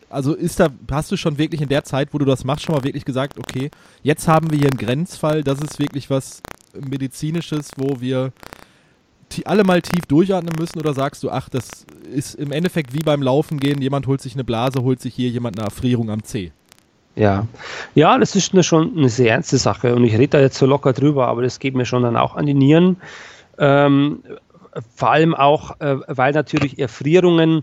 also ist da, hast du schon wirklich in der Zeit, wo du das machst, schon mal wirklich gesagt, okay, jetzt haben wir hier einen Grenzfall, das ist wirklich was, medizinisches, wo wir alle mal tief durchatmen müssen oder sagst du, ach, das ist im Endeffekt wie beim Laufen gehen, jemand holt sich eine Blase, holt sich hier jemand eine Erfrierung am Zeh. Ja, ja, das ist eine, schon eine sehr ernste Sache und ich rede da jetzt so locker drüber, aber das geht mir schon dann auch an die Nieren. Ähm, vor allem auch, äh, weil natürlich Erfrierungen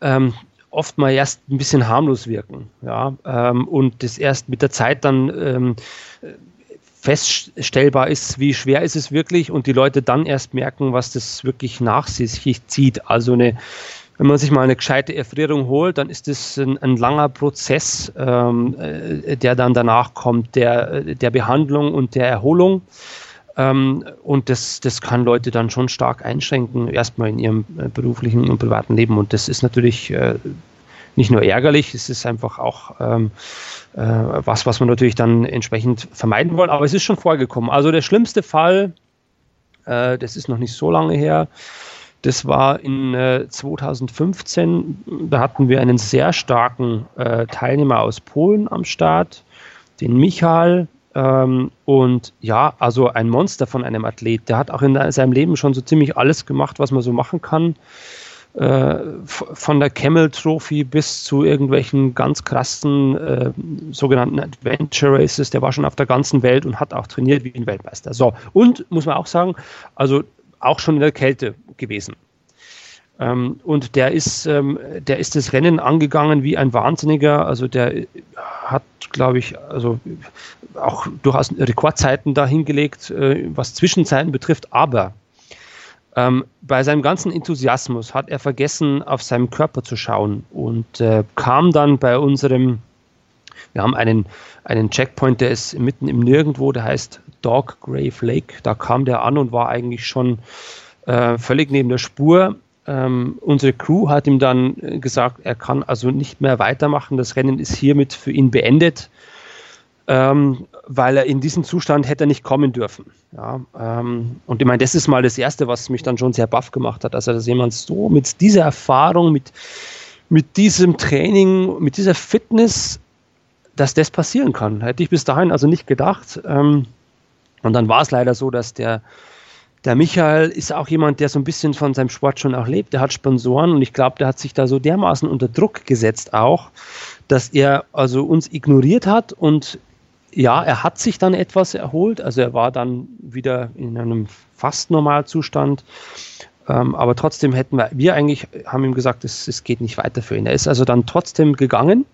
ähm, oft mal erst ein bisschen harmlos wirken, ja, ähm, und das erst mit der Zeit dann ähm, feststellbar ist, wie schwer ist es wirklich und die Leute dann erst merken, was das wirklich nach sich zieht. Also eine, wenn man sich mal eine gescheite Erfrierung holt, dann ist es ein, ein, langer Prozess, ähm, äh, der dann danach kommt, der, der Behandlung und der Erholung. Ähm, und das, das kann Leute dann schon stark einschränken, erstmal in ihrem äh, beruflichen und privaten Leben. Und das ist natürlich äh, nicht nur ärgerlich, es ist einfach auch ähm, äh, was, was wir natürlich dann entsprechend vermeiden wollen. Aber es ist schon vorgekommen. Also der schlimmste Fall, äh, das ist noch nicht so lange her, das war in äh, 2015. Da hatten wir einen sehr starken äh, Teilnehmer aus Polen am Start, den Michael. Ähm, und ja, also ein Monster von einem Athlet. Der hat auch in seinem Leben schon so ziemlich alles gemacht, was man so machen kann. Äh, von der Camel Trophy bis zu irgendwelchen ganz krassen äh, sogenannten Adventure Races. Der war schon auf der ganzen Welt und hat auch trainiert wie ein Weltmeister. So, und muss man auch sagen, also auch schon in der Kälte gewesen. Ähm, und der ist, ähm, der ist das Rennen angegangen wie ein Wahnsinniger. Also der hat, glaube ich, also auch durchaus Rekordzeiten da hingelegt, äh, was Zwischenzeiten betrifft. Aber ähm, bei seinem ganzen Enthusiasmus hat er vergessen, auf seinem Körper zu schauen und äh, kam dann bei unserem, wir haben einen, einen Checkpoint, der ist mitten im Nirgendwo, der heißt Dog Grave Lake. Da kam der an und war eigentlich schon äh, völlig neben der Spur. Ähm, unsere Crew hat ihm dann gesagt, er kann also nicht mehr weitermachen. Das Rennen ist hiermit für ihn beendet ähm, weil er in diesen Zustand hätte nicht kommen dürfen. Ja, ähm, und ich meine, das ist mal das Erste, was mich dann schon sehr baff gemacht hat. Also, dass jemand so mit dieser Erfahrung, mit, mit diesem Training, mit dieser Fitness, dass das passieren kann. Hätte ich bis dahin also nicht gedacht. Ähm, und dann war es leider so, dass der, der Michael ist auch jemand, der so ein bisschen von seinem Sport schon auch lebt. Der hat Sponsoren und ich glaube, der hat sich da so dermaßen unter Druck gesetzt auch, dass er also uns ignoriert hat und ja, er hat sich dann etwas erholt. Also er war dann wieder in einem fast Normalzustand. Ähm, aber trotzdem hätten wir, wir eigentlich haben ihm gesagt, es, es geht nicht weiter für ihn. Er ist also dann trotzdem gegangen.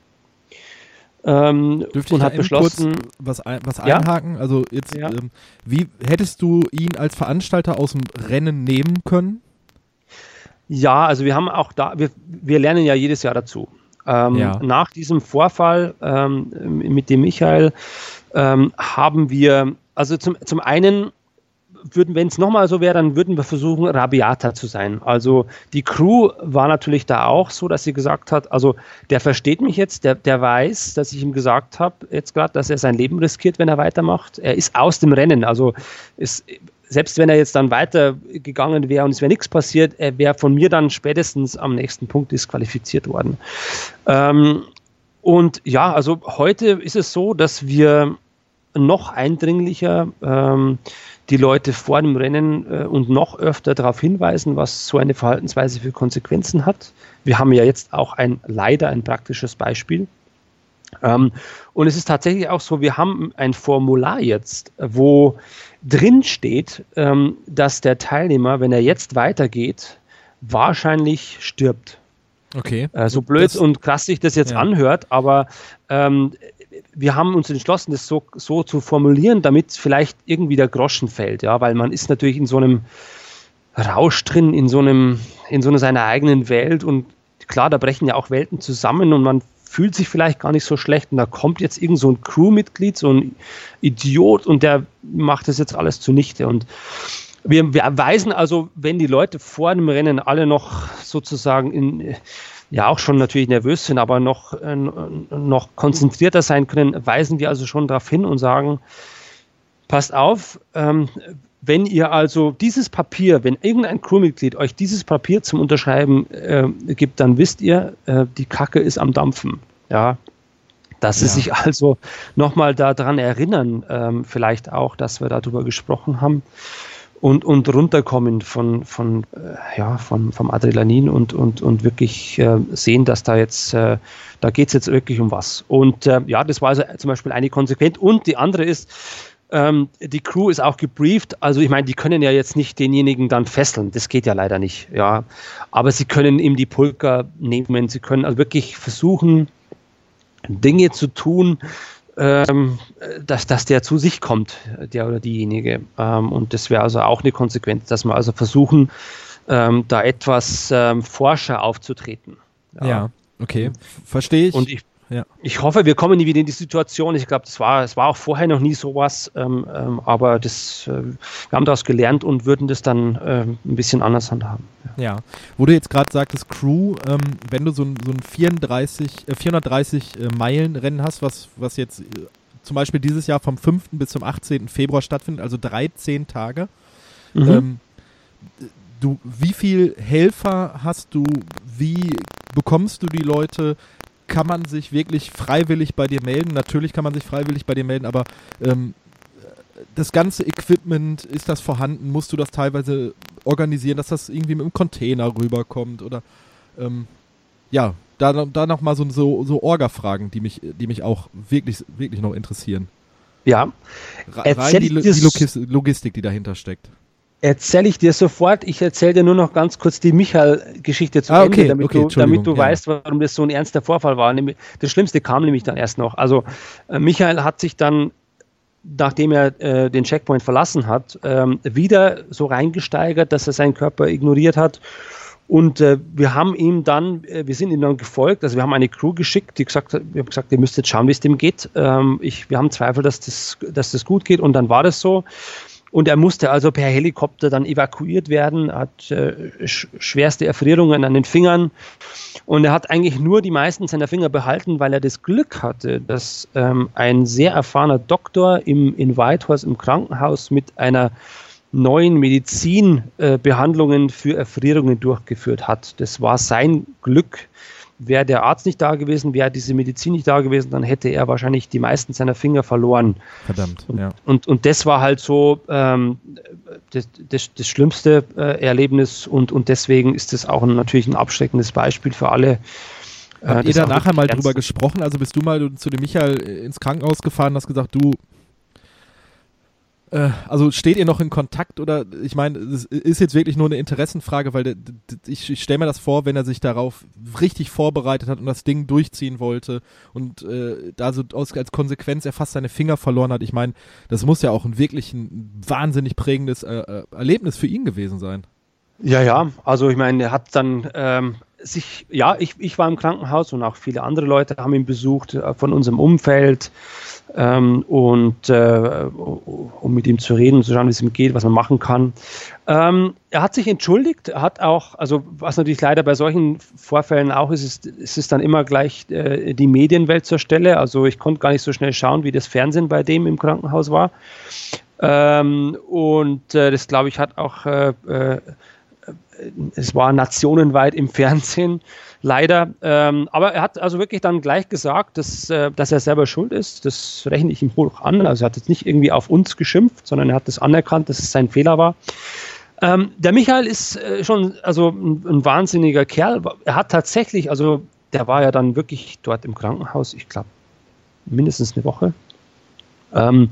Ähm, Dürfte und hat beschlossen, was, ein, was ja? einhaken? Also jetzt, ja. ähm, wie hättest du ihn als Veranstalter aus dem Rennen nehmen können? Ja, also wir haben auch da, wir, wir lernen ja jedes Jahr dazu. Ähm, ja. Nach diesem Vorfall ähm, mit dem Michael ähm, haben wir, also zum, zum einen würden, wenn es nochmal so wäre, dann würden wir versuchen, rabiater zu sein. Also die Crew war natürlich da auch so, dass sie gesagt hat, also der versteht mich jetzt, der, der weiß, dass ich ihm gesagt habe, jetzt gerade, dass er sein Leben riskiert, wenn er weitermacht. Er ist aus dem Rennen. Also ist, selbst wenn er jetzt dann weitergegangen wäre und es wäre nichts passiert, er wäre von mir dann spätestens am nächsten Punkt disqualifiziert worden. Ähm, und ja, also heute ist es so, dass wir noch eindringlicher ähm, die Leute vor dem Rennen äh, und noch öfter darauf hinweisen, was so eine Verhaltensweise für Konsequenzen hat. Wir haben ja jetzt auch ein leider ein praktisches Beispiel. Ähm, und es ist tatsächlich auch so, wir haben ein Formular jetzt, wo drin steht, ähm, dass der Teilnehmer, wenn er jetzt weitergeht, wahrscheinlich stirbt. Okay. Äh, so blöd das, und krass sich das jetzt ja. anhört, aber ähm, wir haben uns entschlossen, das so, so zu formulieren, damit vielleicht irgendwie der Groschen fällt, ja, weil man ist natürlich in so einem Rausch drin, in so einem, in so einer seiner eigenen Welt und klar, da brechen ja auch Welten zusammen und man fühlt sich vielleicht gar nicht so schlecht. Und da kommt jetzt irgend so ein Crewmitglied, so ein Idiot und der macht das jetzt alles zunichte. Und wir, wir weisen also, wenn die Leute vor dem Rennen alle noch sozusagen in, ja auch schon natürlich nervös sind, aber noch, äh, noch konzentrierter sein können, weisen wir also schon darauf hin und sagen, passt auf, ähm, wenn ihr also dieses Papier, wenn irgendein Crewmitglied euch dieses Papier zum Unterschreiben äh, gibt, dann wisst ihr, äh, die Kacke ist am Dampfen. Ja. Dass ja. sie sich also nochmal daran erinnern, ähm, vielleicht auch, dass wir darüber gesprochen haben und, und runterkommen von, von, äh, ja, von, vom Adrenalin und, und, und wirklich äh, sehen, dass da jetzt, äh, da geht es jetzt wirklich um was. Und äh, ja, das war also zum Beispiel eine Konsequenz. Und die andere ist, ähm, die Crew ist auch gebrieft. Also ich meine, die können ja jetzt nicht denjenigen dann fesseln. Das geht ja leider nicht. Ja, aber sie können ihm die Pulker nehmen. Sie können also wirklich versuchen, Dinge zu tun, ähm, dass, dass der zu sich kommt, der oder diejenige. Ähm, und das wäre also auch eine Konsequenz, dass wir also versuchen, ähm, da etwas ähm, forscher aufzutreten. Ja, ja okay, verstehe ich. Und ich ja. Ich hoffe, wir kommen nie wieder in die Situation. Ich glaube, das war, es war auch vorher noch nie sowas, ähm, ähm, aber das, äh, wir haben daraus gelernt und würden das dann äh, ein bisschen anders handhaben. Ja, ja. wo du jetzt gerade sagtest, Crew, ähm, wenn du so ein, so ein 34, äh, 430 äh, Meilen Rennen hast, was, was jetzt äh, zum Beispiel dieses Jahr vom 5. bis zum 18. Februar stattfindet, also 13 Tage. Mhm. Ähm, du, wie viel Helfer hast du? Wie bekommst du die Leute? Kann man sich wirklich freiwillig bei dir melden? Natürlich kann man sich freiwillig bei dir melden, aber ähm, das ganze Equipment, ist das vorhanden? Musst du das teilweise organisieren, dass das irgendwie mit dem Container rüberkommt? Oder ähm, ja, da, da nochmal so, so, so Orga-Fragen, die mich, die mich auch wirklich, wirklich noch interessieren. Ja. Rein die, die Logistik, die dahinter steckt. Erzähle ich dir sofort. Ich erzähle dir nur noch ganz kurz die Michael-Geschichte zu ah, Ende, okay, damit, okay, du, damit du ja. weißt, warum das so ein ernster Vorfall war. Das Schlimmste kam nämlich dann erst noch. Also äh, Michael hat sich dann, nachdem er äh, den Checkpoint verlassen hat, ähm, wieder so reingesteigert, dass er seinen Körper ignoriert hat und äh, wir haben ihm dann, äh, wir sind ihm dann gefolgt, also wir haben eine Crew geschickt, die gesagt hat, wir haben gesagt, ihr müsst jetzt schauen, wie es dem geht. Ähm, ich, wir haben Zweifel, dass das, dass das gut geht und dann war das so. Und er musste also per Helikopter dann evakuiert werden, hat äh, sch schwerste Erfrierungen an den Fingern. Und er hat eigentlich nur die meisten seiner Finger behalten, weil er das Glück hatte, dass ähm, ein sehr erfahrener Doktor im, in Whitehorse im Krankenhaus mit einer neuen Medizinbehandlungen äh, für Erfrierungen durchgeführt hat. Das war sein Glück. Wäre der Arzt nicht da gewesen, wäre diese Medizin nicht da gewesen, dann hätte er wahrscheinlich die meisten seiner Finger verloren. Verdammt, und, ja. Und, und das war halt so ähm, das, das, das schlimmste äh, Erlebnis und, und deswegen ist das auch ein, natürlich ein abschreckendes Beispiel für alle. Äh, Habt ihr da nachher mal drüber gesprochen? Also bist du mal zu dem Michael ins Krankenhaus gefahren und hast gesagt, du, äh, also steht ihr noch in Kontakt oder ich meine, es ist jetzt wirklich nur eine Interessenfrage, weil ich, ich stelle mir das vor, wenn er sich darauf richtig vorbereitet hat und das Ding durchziehen wollte und äh, da so aus, als Konsequenz er fast seine Finger verloren hat. Ich meine, das muss ja auch ein wirklich ein wahnsinnig prägendes äh, äh Erlebnis für ihn gewesen sein. Ja, ja, also ich meine, er hat dann ähm, sich, ja, ich, ich war im Krankenhaus und auch viele andere Leute haben ihn besucht äh, von unserem Umfeld ähm, und äh, um mit ihm zu reden, zu schauen, wie es ihm geht, was man machen kann. Ähm, er hat sich entschuldigt, hat auch, also was natürlich leider bei solchen Vorfällen auch ist, ist, ist es dann immer gleich äh, die Medienwelt zur Stelle. Also ich konnte gar nicht so schnell schauen, wie das Fernsehen bei dem im Krankenhaus war. Ähm, und äh, das, glaube ich, hat auch, äh, äh, es war nationenweit im Fernsehen leider. Ähm, aber er hat also wirklich dann gleich gesagt, dass, äh, dass er selber schuld ist. Das rechne ich ihm hoch an. Also er hat jetzt nicht irgendwie auf uns geschimpft, sondern er hat das anerkannt, dass es sein Fehler war. Ähm, der Michael ist äh, schon also ein, ein, wahnsinniger Kerl. Er hat tatsächlich, also der war ja dann wirklich dort im Krankenhaus, ich glaube, mindestens eine Woche. Ähm,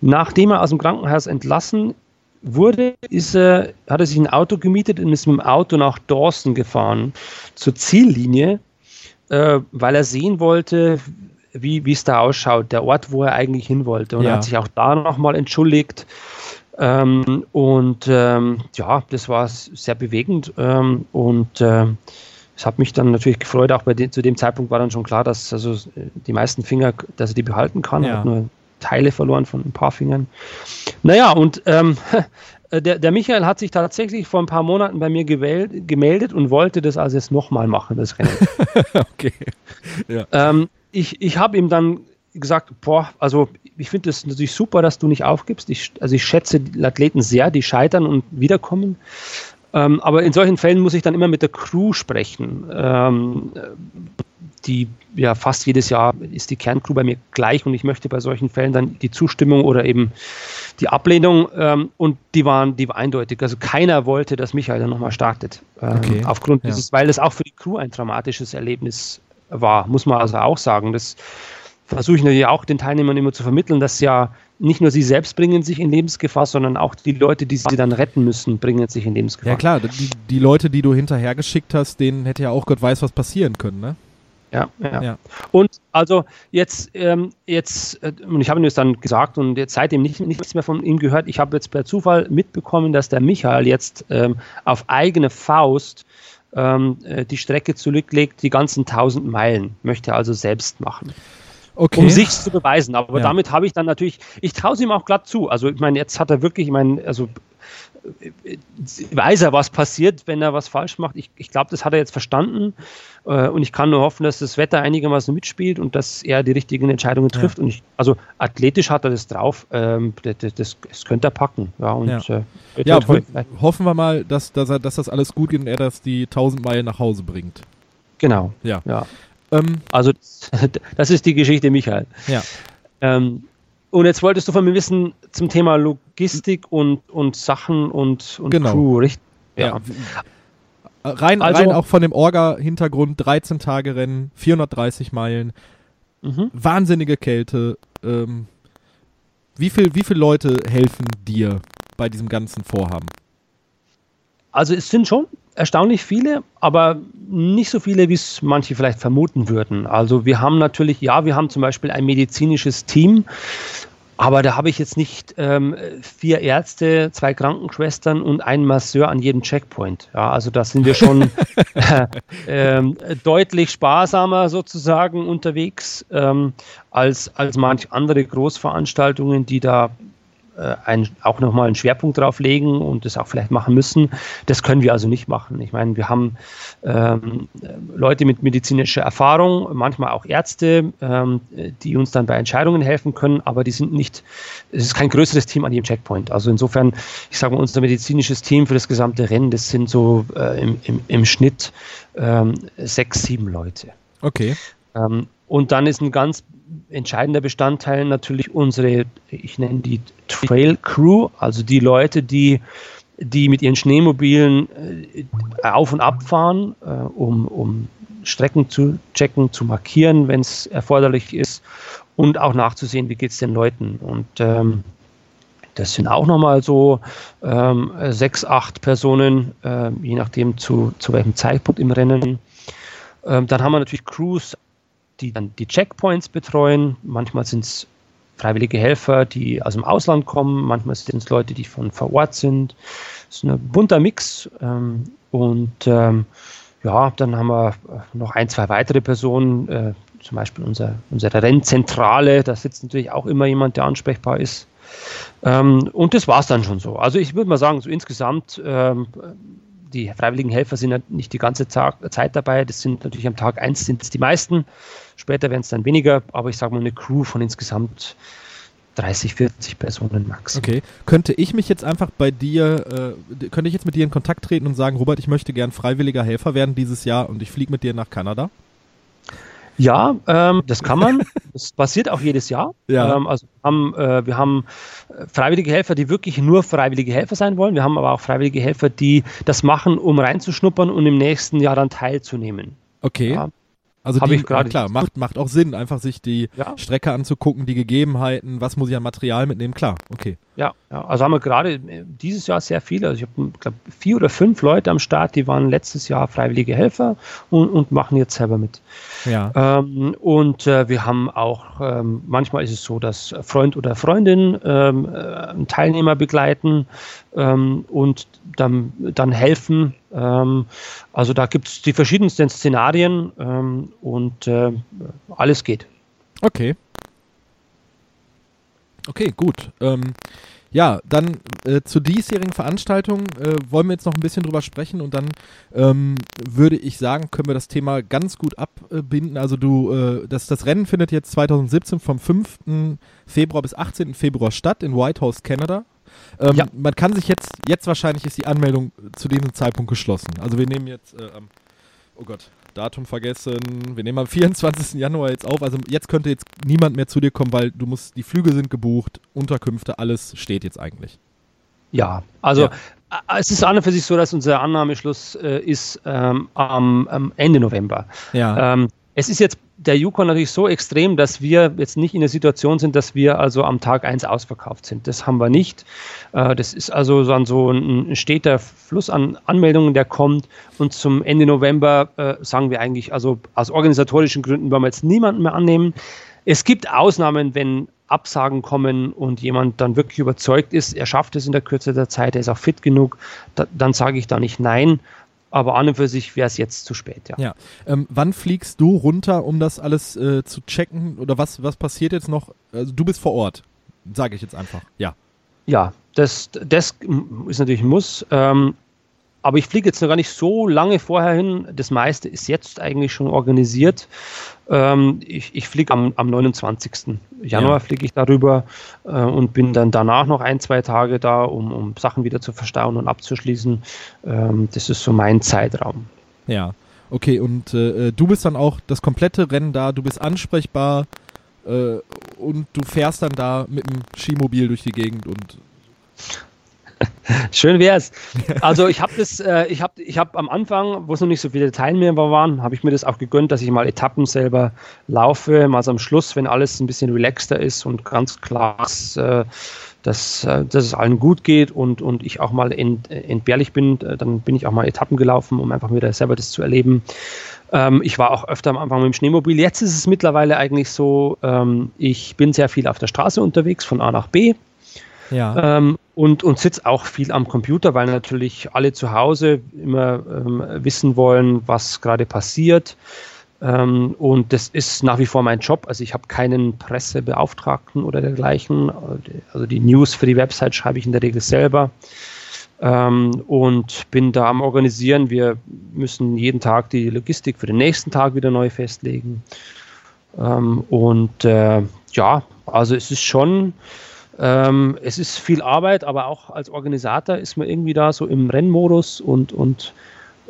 nachdem er aus dem Krankenhaus entlassen wurde, ist er, hat er sich ein Auto gemietet und ist mit dem Auto nach Dawson gefahren, zur Ziellinie, äh, weil er sehen wollte, wie es da ausschaut, der Ort, wo er eigentlich hin wollte. Und ja. er hat sich auch da nochmal entschuldigt. Ähm, und ähm, ja, das war sehr bewegend. Ähm, und äh, es hat mich dann natürlich gefreut, auch bei de zu dem Zeitpunkt war dann schon klar, dass also die meisten Finger, dass er die behalten kann. Ja. Hat nur Teile verloren von ein paar Fingern. Naja, und ähm, [laughs] der, der, Michael hat sich tatsächlich vor ein paar Monaten bei mir gewählt, gemeldet und wollte das also jetzt nochmal machen, das Rennen. [laughs] okay. Ja. Ähm, ich ich habe ihm dann gesagt, boah, also ich finde es natürlich super, dass du nicht aufgibst. Ich, also ich schätze die Athleten sehr, die scheitern und wiederkommen. Ähm, aber in solchen Fällen muss ich dann immer mit der Crew sprechen. Ähm, die ja fast jedes Jahr ist die Kerncrew bei mir gleich und ich möchte bei solchen Fällen dann die Zustimmung oder eben die Ablehnung ähm, und die waren, die war eindeutig. Also keiner wollte, dass Michael dann nochmal startet. Ähm, okay. Aufgrund ja. dieses, weil es auch für die Crew ein dramatisches Erlebnis war, muss man also auch sagen. Das versuche ich natürlich auch den Teilnehmern immer zu vermitteln, dass ja nicht nur sie selbst bringen sich in Lebensgefahr, sondern auch die Leute, die sie dann retten müssen, bringen sich in Lebensgefahr. Ja klar, die, die Leute, die du hinterhergeschickt hast, denen hätte ja auch Gott weiß, was passieren können, ne? Ja, ja, ja. Und also jetzt, ähm, jetzt, äh, und ich habe ihm das dann gesagt und jetzt seitdem nicht, nichts mehr von ihm gehört. Ich habe jetzt per Zufall mitbekommen, dass der Michael jetzt ähm, auf eigene Faust ähm, äh, die Strecke zurücklegt, die ganzen 1000 Meilen, möchte er also selbst machen. Okay. Um sich zu beweisen. Aber ja. damit habe ich dann natürlich, ich traue es ihm auch glatt zu. Also ich meine, jetzt hat er wirklich, ich meine, also weiß er, was passiert, wenn er was falsch macht. Ich, ich glaube, das hat er jetzt verstanden. Äh, und ich kann nur hoffen, dass das Wetter einigermaßen mitspielt und dass er die richtigen Entscheidungen trifft. Ja. Und ich, also athletisch hat er das drauf. Ähm, das, das, das, könnte er packen. Ja, und, ja. Äh, ja hoffen wir mal, dass, dass, er, dass das alles gut geht und er das die 1000 Meilen nach Hause bringt. Genau. Ja. ja. Ähm, also [laughs] das ist die Geschichte Michael. Ja. Ähm, und jetzt wolltest du von mir wissen zum Thema Logistik und, und Sachen und, und genau. Crew, richtig? Ja. ja. Rein, also, rein auch von dem Orga-Hintergrund, 13 Tage Rennen, 430 Meilen, mhm. wahnsinnige Kälte. Ähm, wie, viel, wie viele Leute helfen dir bei diesem ganzen Vorhaben? Also es sind schon erstaunlich viele, aber nicht so viele, wie es manche vielleicht vermuten würden. Also wir haben natürlich, ja, wir haben zum Beispiel ein medizinisches Team, aber da habe ich jetzt nicht ähm, vier Ärzte, zwei Krankenschwestern und einen Masseur an jedem Checkpoint. Ja, also da sind wir schon äh, [laughs] [laughs] äh, deutlich sparsamer sozusagen unterwegs ähm, als, als manch andere Großveranstaltungen, die da ein, auch nochmal einen Schwerpunkt drauf legen und das auch vielleicht machen müssen. Das können wir also nicht machen. Ich meine, wir haben ähm, Leute mit medizinischer Erfahrung, manchmal auch Ärzte, ähm, die uns dann bei Entscheidungen helfen können, aber die sind nicht, es ist kein größeres Team an jedem Checkpoint. Also insofern, ich sage mal, unser medizinisches Team für das gesamte Rennen, das sind so äh, im, im, im Schnitt ähm, sechs, sieben Leute. Okay. Ähm, und dann ist ein ganz entscheidender Bestandteil natürlich unsere, ich nenne die Trail Crew, also die Leute, die, die mit ihren Schneemobilen äh, auf und ab fahren, äh, um, um Strecken zu checken, zu markieren, wenn es erforderlich ist und auch nachzusehen, wie geht es den Leuten. Und ähm, das sind auch nochmal so ähm, sechs, acht Personen, äh, je nachdem zu, zu welchem Zeitpunkt im Rennen. Ähm, dann haben wir natürlich Crews die dann die Checkpoints betreuen. Manchmal sind es freiwillige Helfer, die aus dem Ausland kommen, manchmal sind es Leute, die von vor Ort sind. Es ist ein bunter Mix. Ähm, und ähm, ja, dann haben wir noch ein, zwei weitere Personen, äh, zum Beispiel unser, unsere Rennzentrale, da sitzt natürlich auch immer jemand, der ansprechbar ist. Ähm, und das war es dann schon so. Also ich würde mal sagen, so insgesamt ähm, die freiwilligen Helfer sind ja nicht die ganze Zeit dabei. Das sind natürlich am Tag 1 sind es die meisten. Später werden es dann weniger, aber ich sage mal eine Crew von insgesamt 30, 40 Personen max. Okay. Könnte ich mich jetzt einfach bei dir, äh, könnte ich jetzt mit dir in Kontakt treten und sagen, Robert, ich möchte gern freiwilliger Helfer werden dieses Jahr und ich fliege mit dir nach Kanada? Ja, ähm, das kann man. Das passiert auch jedes Jahr. Ja. Ähm, also haben, äh, wir haben äh, freiwillige Helfer, die wirklich nur freiwillige Helfer sein wollen. Wir haben aber auch freiwillige Helfer, die das machen, um reinzuschnuppern und im nächsten Jahr dann teilzunehmen. Okay. Ja. Also die, ich ja, klar, macht, macht auch Sinn, einfach sich die ja. Strecke anzugucken, die Gegebenheiten, was muss ich an Material mitnehmen, klar, okay. Ja, ja also haben wir gerade äh, dieses Jahr sehr viele, also ich habe vier oder fünf Leute am Start, die waren letztes Jahr freiwillige Helfer und, und machen jetzt selber mit. Ja. Ähm, und äh, wir haben auch, ähm, manchmal ist es so, dass Freund oder Freundin ähm, äh, einen Teilnehmer begleiten ähm, und dann, dann helfen. Ähm, also da gibt es die verschiedensten Szenarien ähm, und äh, alles geht. Okay. Okay, gut. Ähm, ja, dann äh, zur diesjährigen Veranstaltung äh, wollen wir jetzt noch ein bisschen drüber sprechen und dann ähm, würde ich sagen, können wir das Thema ganz gut abbinden. Also du, äh, das, das Rennen findet jetzt 2017 vom 5. Februar bis 18. Februar statt in Whitehorse, Canada. Ähm, ja. Man kann sich jetzt, jetzt wahrscheinlich ist die Anmeldung zu diesem Zeitpunkt geschlossen. Also wir nehmen jetzt äh, am, oh Gott, Datum vergessen. Wir nehmen am 24. Januar jetzt auf. Also jetzt könnte jetzt niemand mehr zu dir kommen, weil du musst, die Flüge sind gebucht, Unterkünfte, alles steht jetzt eigentlich. Ja, also ja. Äh, es ist an und für sich so, dass unser Annahmeschluss äh, ist ähm, am, am, Ende November. Ja. Ähm, es ist jetzt der Yukon natürlich so extrem, dass wir jetzt nicht in der Situation sind, dass wir also am Tag 1 ausverkauft sind. Das haben wir nicht. Äh, das ist also dann so ein steter Fluss an Anmeldungen, der kommt. Und zum Ende November äh, sagen wir eigentlich, also aus organisatorischen Gründen wollen wir jetzt niemanden mehr annehmen. Es gibt Ausnahmen, wenn Absagen kommen und jemand dann wirklich überzeugt ist, er schafft es in der Kürze der Zeit, er ist auch fit genug, da, dann sage ich da nicht nein. Aber an und für sich wäre es jetzt zu spät, ja. Ja. Ähm, wann fliegst du runter, um das alles äh, zu checken? Oder was, was passiert jetzt noch? Also du bist vor Ort, sage ich jetzt einfach, ja. Ja, das, das ist natürlich ein Muss. Ähm, aber ich fliege jetzt noch gar nicht so lange vorher hin. Das meiste ist jetzt eigentlich schon organisiert. Ähm, ich, ich fliege am, am 29. Januar ja. fliege ich darüber äh, und bin dann danach noch ein, zwei Tage da, um, um Sachen wieder zu verstauen und abzuschließen. Ähm, das ist so mein Zeitraum. Ja. Okay, und äh, du bist dann auch das komplette Rennen da, du bist ansprechbar äh, und du fährst dann da mit dem Skimobil durch die Gegend und [laughs] Schön wär's. Also ich habe das, äh, ich habe, ich habe am Anfang, wo es noch nicht so viele Teilnehmer waren, habe ich mir das auch gegönnt, dass ich mal Etappen selber laufe. Mal so am Schluss, wenn alles ein bisschen relaxter ist und ganz klar ist, äh, dass, äh, dass es allen gut geht und, und ich auch mal ent, entbehrlich bin, äh, dann bin ich auch mal Etappen gelaufen, um einfach wieder selber das zu erleben. Ähm, ich war auch öfter am Anfang mit dem Schneemobil. Jetzt ist es mittlerweile eigentlich so, ähm, ich bin sehr viel auf der Straße unterwegs, von A nach B. Ja. Ähm, und, und sitze auch viel am Computer, weil natürlich alle zu Hause immer ähm, wissen wollen, was gerade passiert. Ähm, und das ist nach wie vor mein Job. Also ich habe keinen Pressebeauftragten oder dergleichen. Also die News für die Website schreibe ich in der Regel selber. Ähm, und bin da am Organisieren. Wir müssen jeden Tag die Logistik für den nächsten Tag wieder neu festlegen. Ähm, und äh, ja, also es ist schon ähm, es ist viel Arbeit, aber auch als Organisator ist man irgendwie da so im Rennmodus und, und,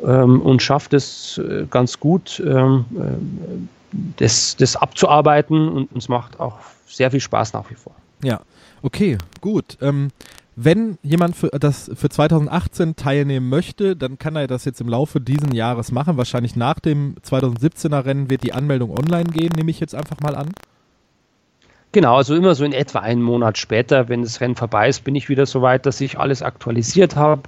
ähm, und schafft es äh, ganz gut, ähm, äh, das, das abzuarbeiten und es macht auch sehr viel Spaß nach wie vor. Ja, okay, gut. Ähm, wenn jemand für, das für 2018 teilnehmen möchte, dann kann er das jetzt im Laufe dieses Jahres machen. Wahrscheinlich nach dem 2017er Rennen wird die Anmeldung online gehen, nehme ich jetzt einfach mal an. Genau, also immer so in etwa einen Monat später, wenn das Rennen vorbei ist, bin ich wieder so weit, dass ich alles aktualisiert habe.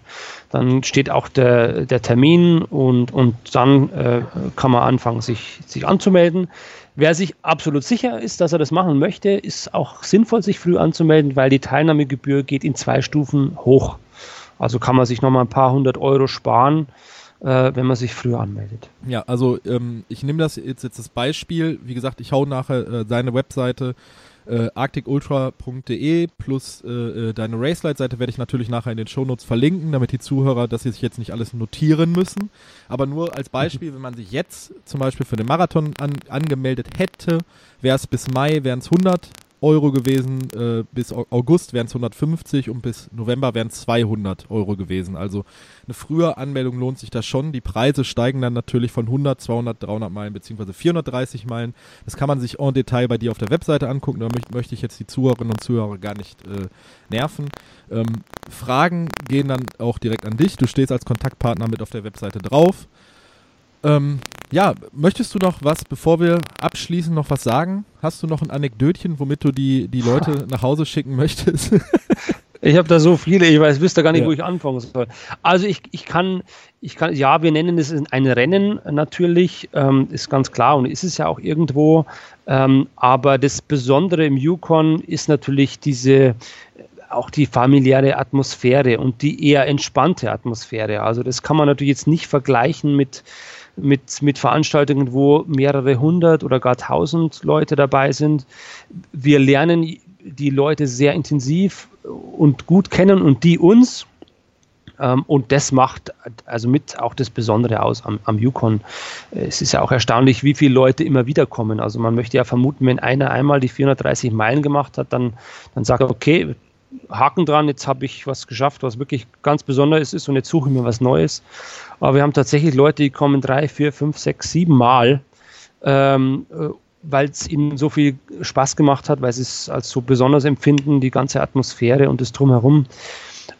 Dann steht auch der, der Termin und, und dann äh, kann man anfangen, sich, sich anzumelden. Wer sich absolut sicher ist, dass er das machen möchte, ist auch sinnvoll, sich früh anzumelden, weil die Teilnahmegebühr geht in zwei Stufen hoch. Also kann man sich nochmal ein paar hundert Euro sparen, äh, wenn man sich früher anmeldet. Ja, also ähm, ich nehme das jetzt, jetzt das Beispiel. Wie gesagt, ich hau nachher äh, seine Webseite äh, arcticultra.de plus äh, äh, deine Racelight-Seite werde ich natürlich nachher in den Shownotes verlinken, damit die Zuhörer das sich jetzt nicht alles notieren müssen. Aber nur als Beispiel, [laughs] wenn man sich jetzt zum Beispiel für den Marathon an, angemeldet hätte, wäre es bis Mai, wären es 100 Euro gewesen, äh, bis August wären es 150 und bis November wären es 200 Euro gewesen. Also eine frühe Anmeldung lohnt sich da schon. Die Preise steigen dann natürlich von 100, 200, 300 Meilen beziehungsweise 430 Meilen. Das kann man sich en Detail bei dir auf der Webseite angucken. Da möchte, möchte ich jetzt die Zuhörerinnen und Zuhörer gar nicht äh, nerven. Ähm, Fragen gehen dann auch direkt an dich. Du stehst als Kontaktpartner mit auf der Webseite drauf. Ähm, ja, möchtest du noch was, bevor wir abschließen, noch was sagen? Hast du noch ein Anekdötchen, womit du die, die Leute [laughs] nach Hause schicken möchtest? [laughs] Ich habe da so viele, ich weiß, wüsste gar nicht, ja. wo ich anfangen soll. Also ich, ich kann, ich kann, ja, wir nennen es ein Rennen natürlich, ähm, ist ganz klar und ist es ja auch irgendwo. Ähm, aber das Besondere im Yukon ist natürlich diese, auch die familiäre Atmosphäre und die eher entspannte Atmosphäre. Also das kann man natürlich jetzt nicht vergleichen mit mit, mit Veranstaltungen, wo mehrere hundert oder gar tausend Leute dabei sind. Wir lernen die Leute sehr intensiv und gut kennen und die uns. Ähm, und das macht also mit auch das Besondere aus am, am Yukon. Es ist ja auch erstaunlich, wie viele Leute immer wieder kommen. Also man möchte ja vermuten, wenn einer einmal die 430 Meilen gemacht hat, dann, dann sagt er, okay, Haken dran, jetzt habe ich was geschafft, was wirklich ganz Besonderes ist und jetzt suche ich mir was Neues. Aber wir haben tatsächlich Leute, die kommen drei, vier, fünf, sechs, sieben Mal, ähm, äh, weil es ihnen so viel Spaß gemacht hat, weil sie es als so besonders empfinden, die ganze Atmosphäre und das drumherum.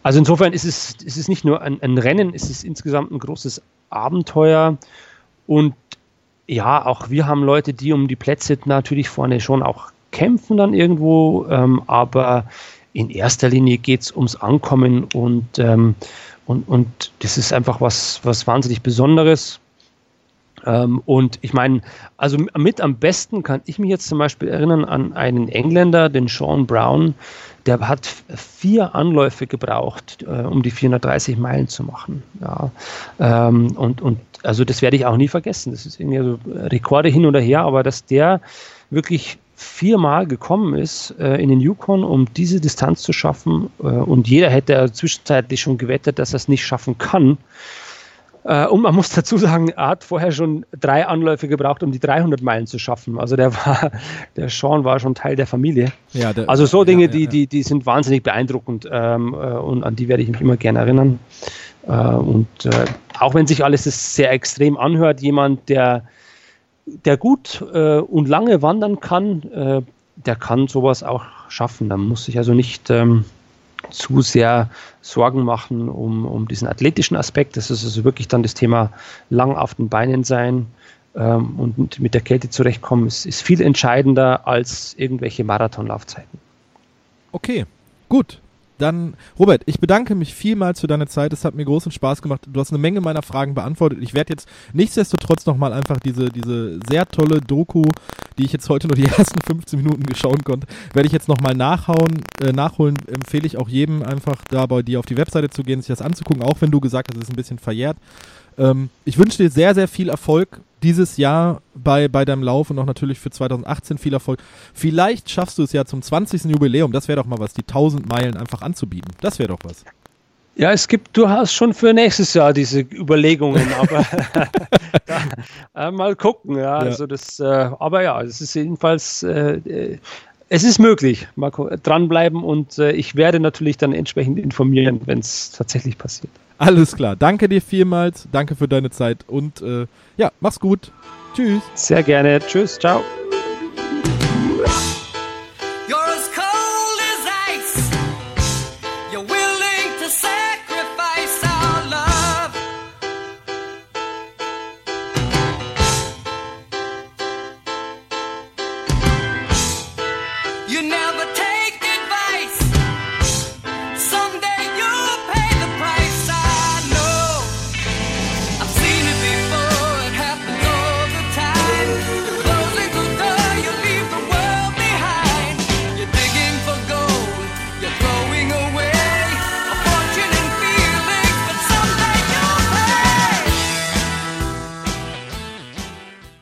Also insofern ist es, ist es nicht nur ein, ein Rennen, es ist insgesamt ein großes Abenteuer und ja, auch wir haben Leute, die um die Plätze natürlich vorne schon auch kämpfen dann irgendwo, ähm, aber in erster Linie geht es ums Ankommen und, ähm, und, und das ist einfach was, was wahnsinnig Besonderes. Ähm, und ich meine, also mit am besten kann ich mich jetzt zum Beispiel erinnern an einen Engländer, den Sean Brown, der hat vier Anläufe gebraucht, äh, um die 430 Meilen zu machen. Ja. Ähm, und, und also das werde ich auch nie vergessen. Das ist irgendwie so Rekorde hin oder her, aber dass der wirklich viermal gekommen ist äh, in den Yukon, um diese Distanz zu schaffen. Äh, und jeder hätte zwischenzeitlich schon gewettet, dass er es nicht schaffen kann. Äh, und man muss dazu sagen, er hat vorher schon drei Anläufe gebraucht, um die 300 Meilen zu schaffen. Also der war, [laughs] der Sean war schon Teil der Familie. Ja, der, also so Dinge, ja, ja, die, die, die sind wahnsinnig beeindruckend ähm, äh, und an die werde ich mich immer gerne erinnern. Äh, und äh, auch wenn sich alles sehr extrem anhört, jemand, der, der gut äh, und lange wandern kann, äh, der kann sowas auch schaffen. Da muss sich also nicht ähm, zu sehr Sorgen machen um, um diesen athletischen Aspekt. Das ist also wirklich dann das Thema lang auf den Beinen sein ähm, und mit der Kälte zurechtkommen, ist, ist viel entscheidender als irgendwelche Marathonlaufzeiten. Okay, gut. Dann, Robert, ich bedanke mich vielmals für deine Zeit. Es hat mir großen Spaß gemacht. Du hast eine Menge meiner Fragen beantwortet. Ich werde jetzt nichtsdestotrotz nochmal einfach diese, diese sehr tolle Doku, die ich jetzt heute nur die [laughs] ersten 15 Minuten geschaut konnte, werde ich jetzt nochmal nachhauen, äh, nachholen. Empfehle ich auch jedem einfach da bei dir auf die Webseite zu gehen, sich das anzugucken, auch wenn du gesagt hast, es ist ein bisschen verjährt. Ähm, ich wünsche dir sehr, sehr viel Erfolg dieses Jahr bei, bei deinem Lauf und auch natürlich für 2018 viel Erfolg. Vielleicht schaffst du es ja zum 20. Jubiläum, das wäre doch mal was, die 1000 Meilen einfach anzubieten. Das wäre doch was. Ja, es gibt durchaus schon für nächstes Jahr diese Überlegungen, aber [laughs] da, äh, mal gucken. Ja, ja. Also das, äh, aber ja, es ist jedenfalls, äh, äh es ist möglich. Mal dranbleiben und äh, ich werde natürlich dann entsprechend informieren, wenn es tatsächlich passiert. Alles klar. Danke dir vielmals. Danke für deine Zeit und äh, ja, mach's gut. Tschüss. Sehr gerne. Tschüss. Ciao.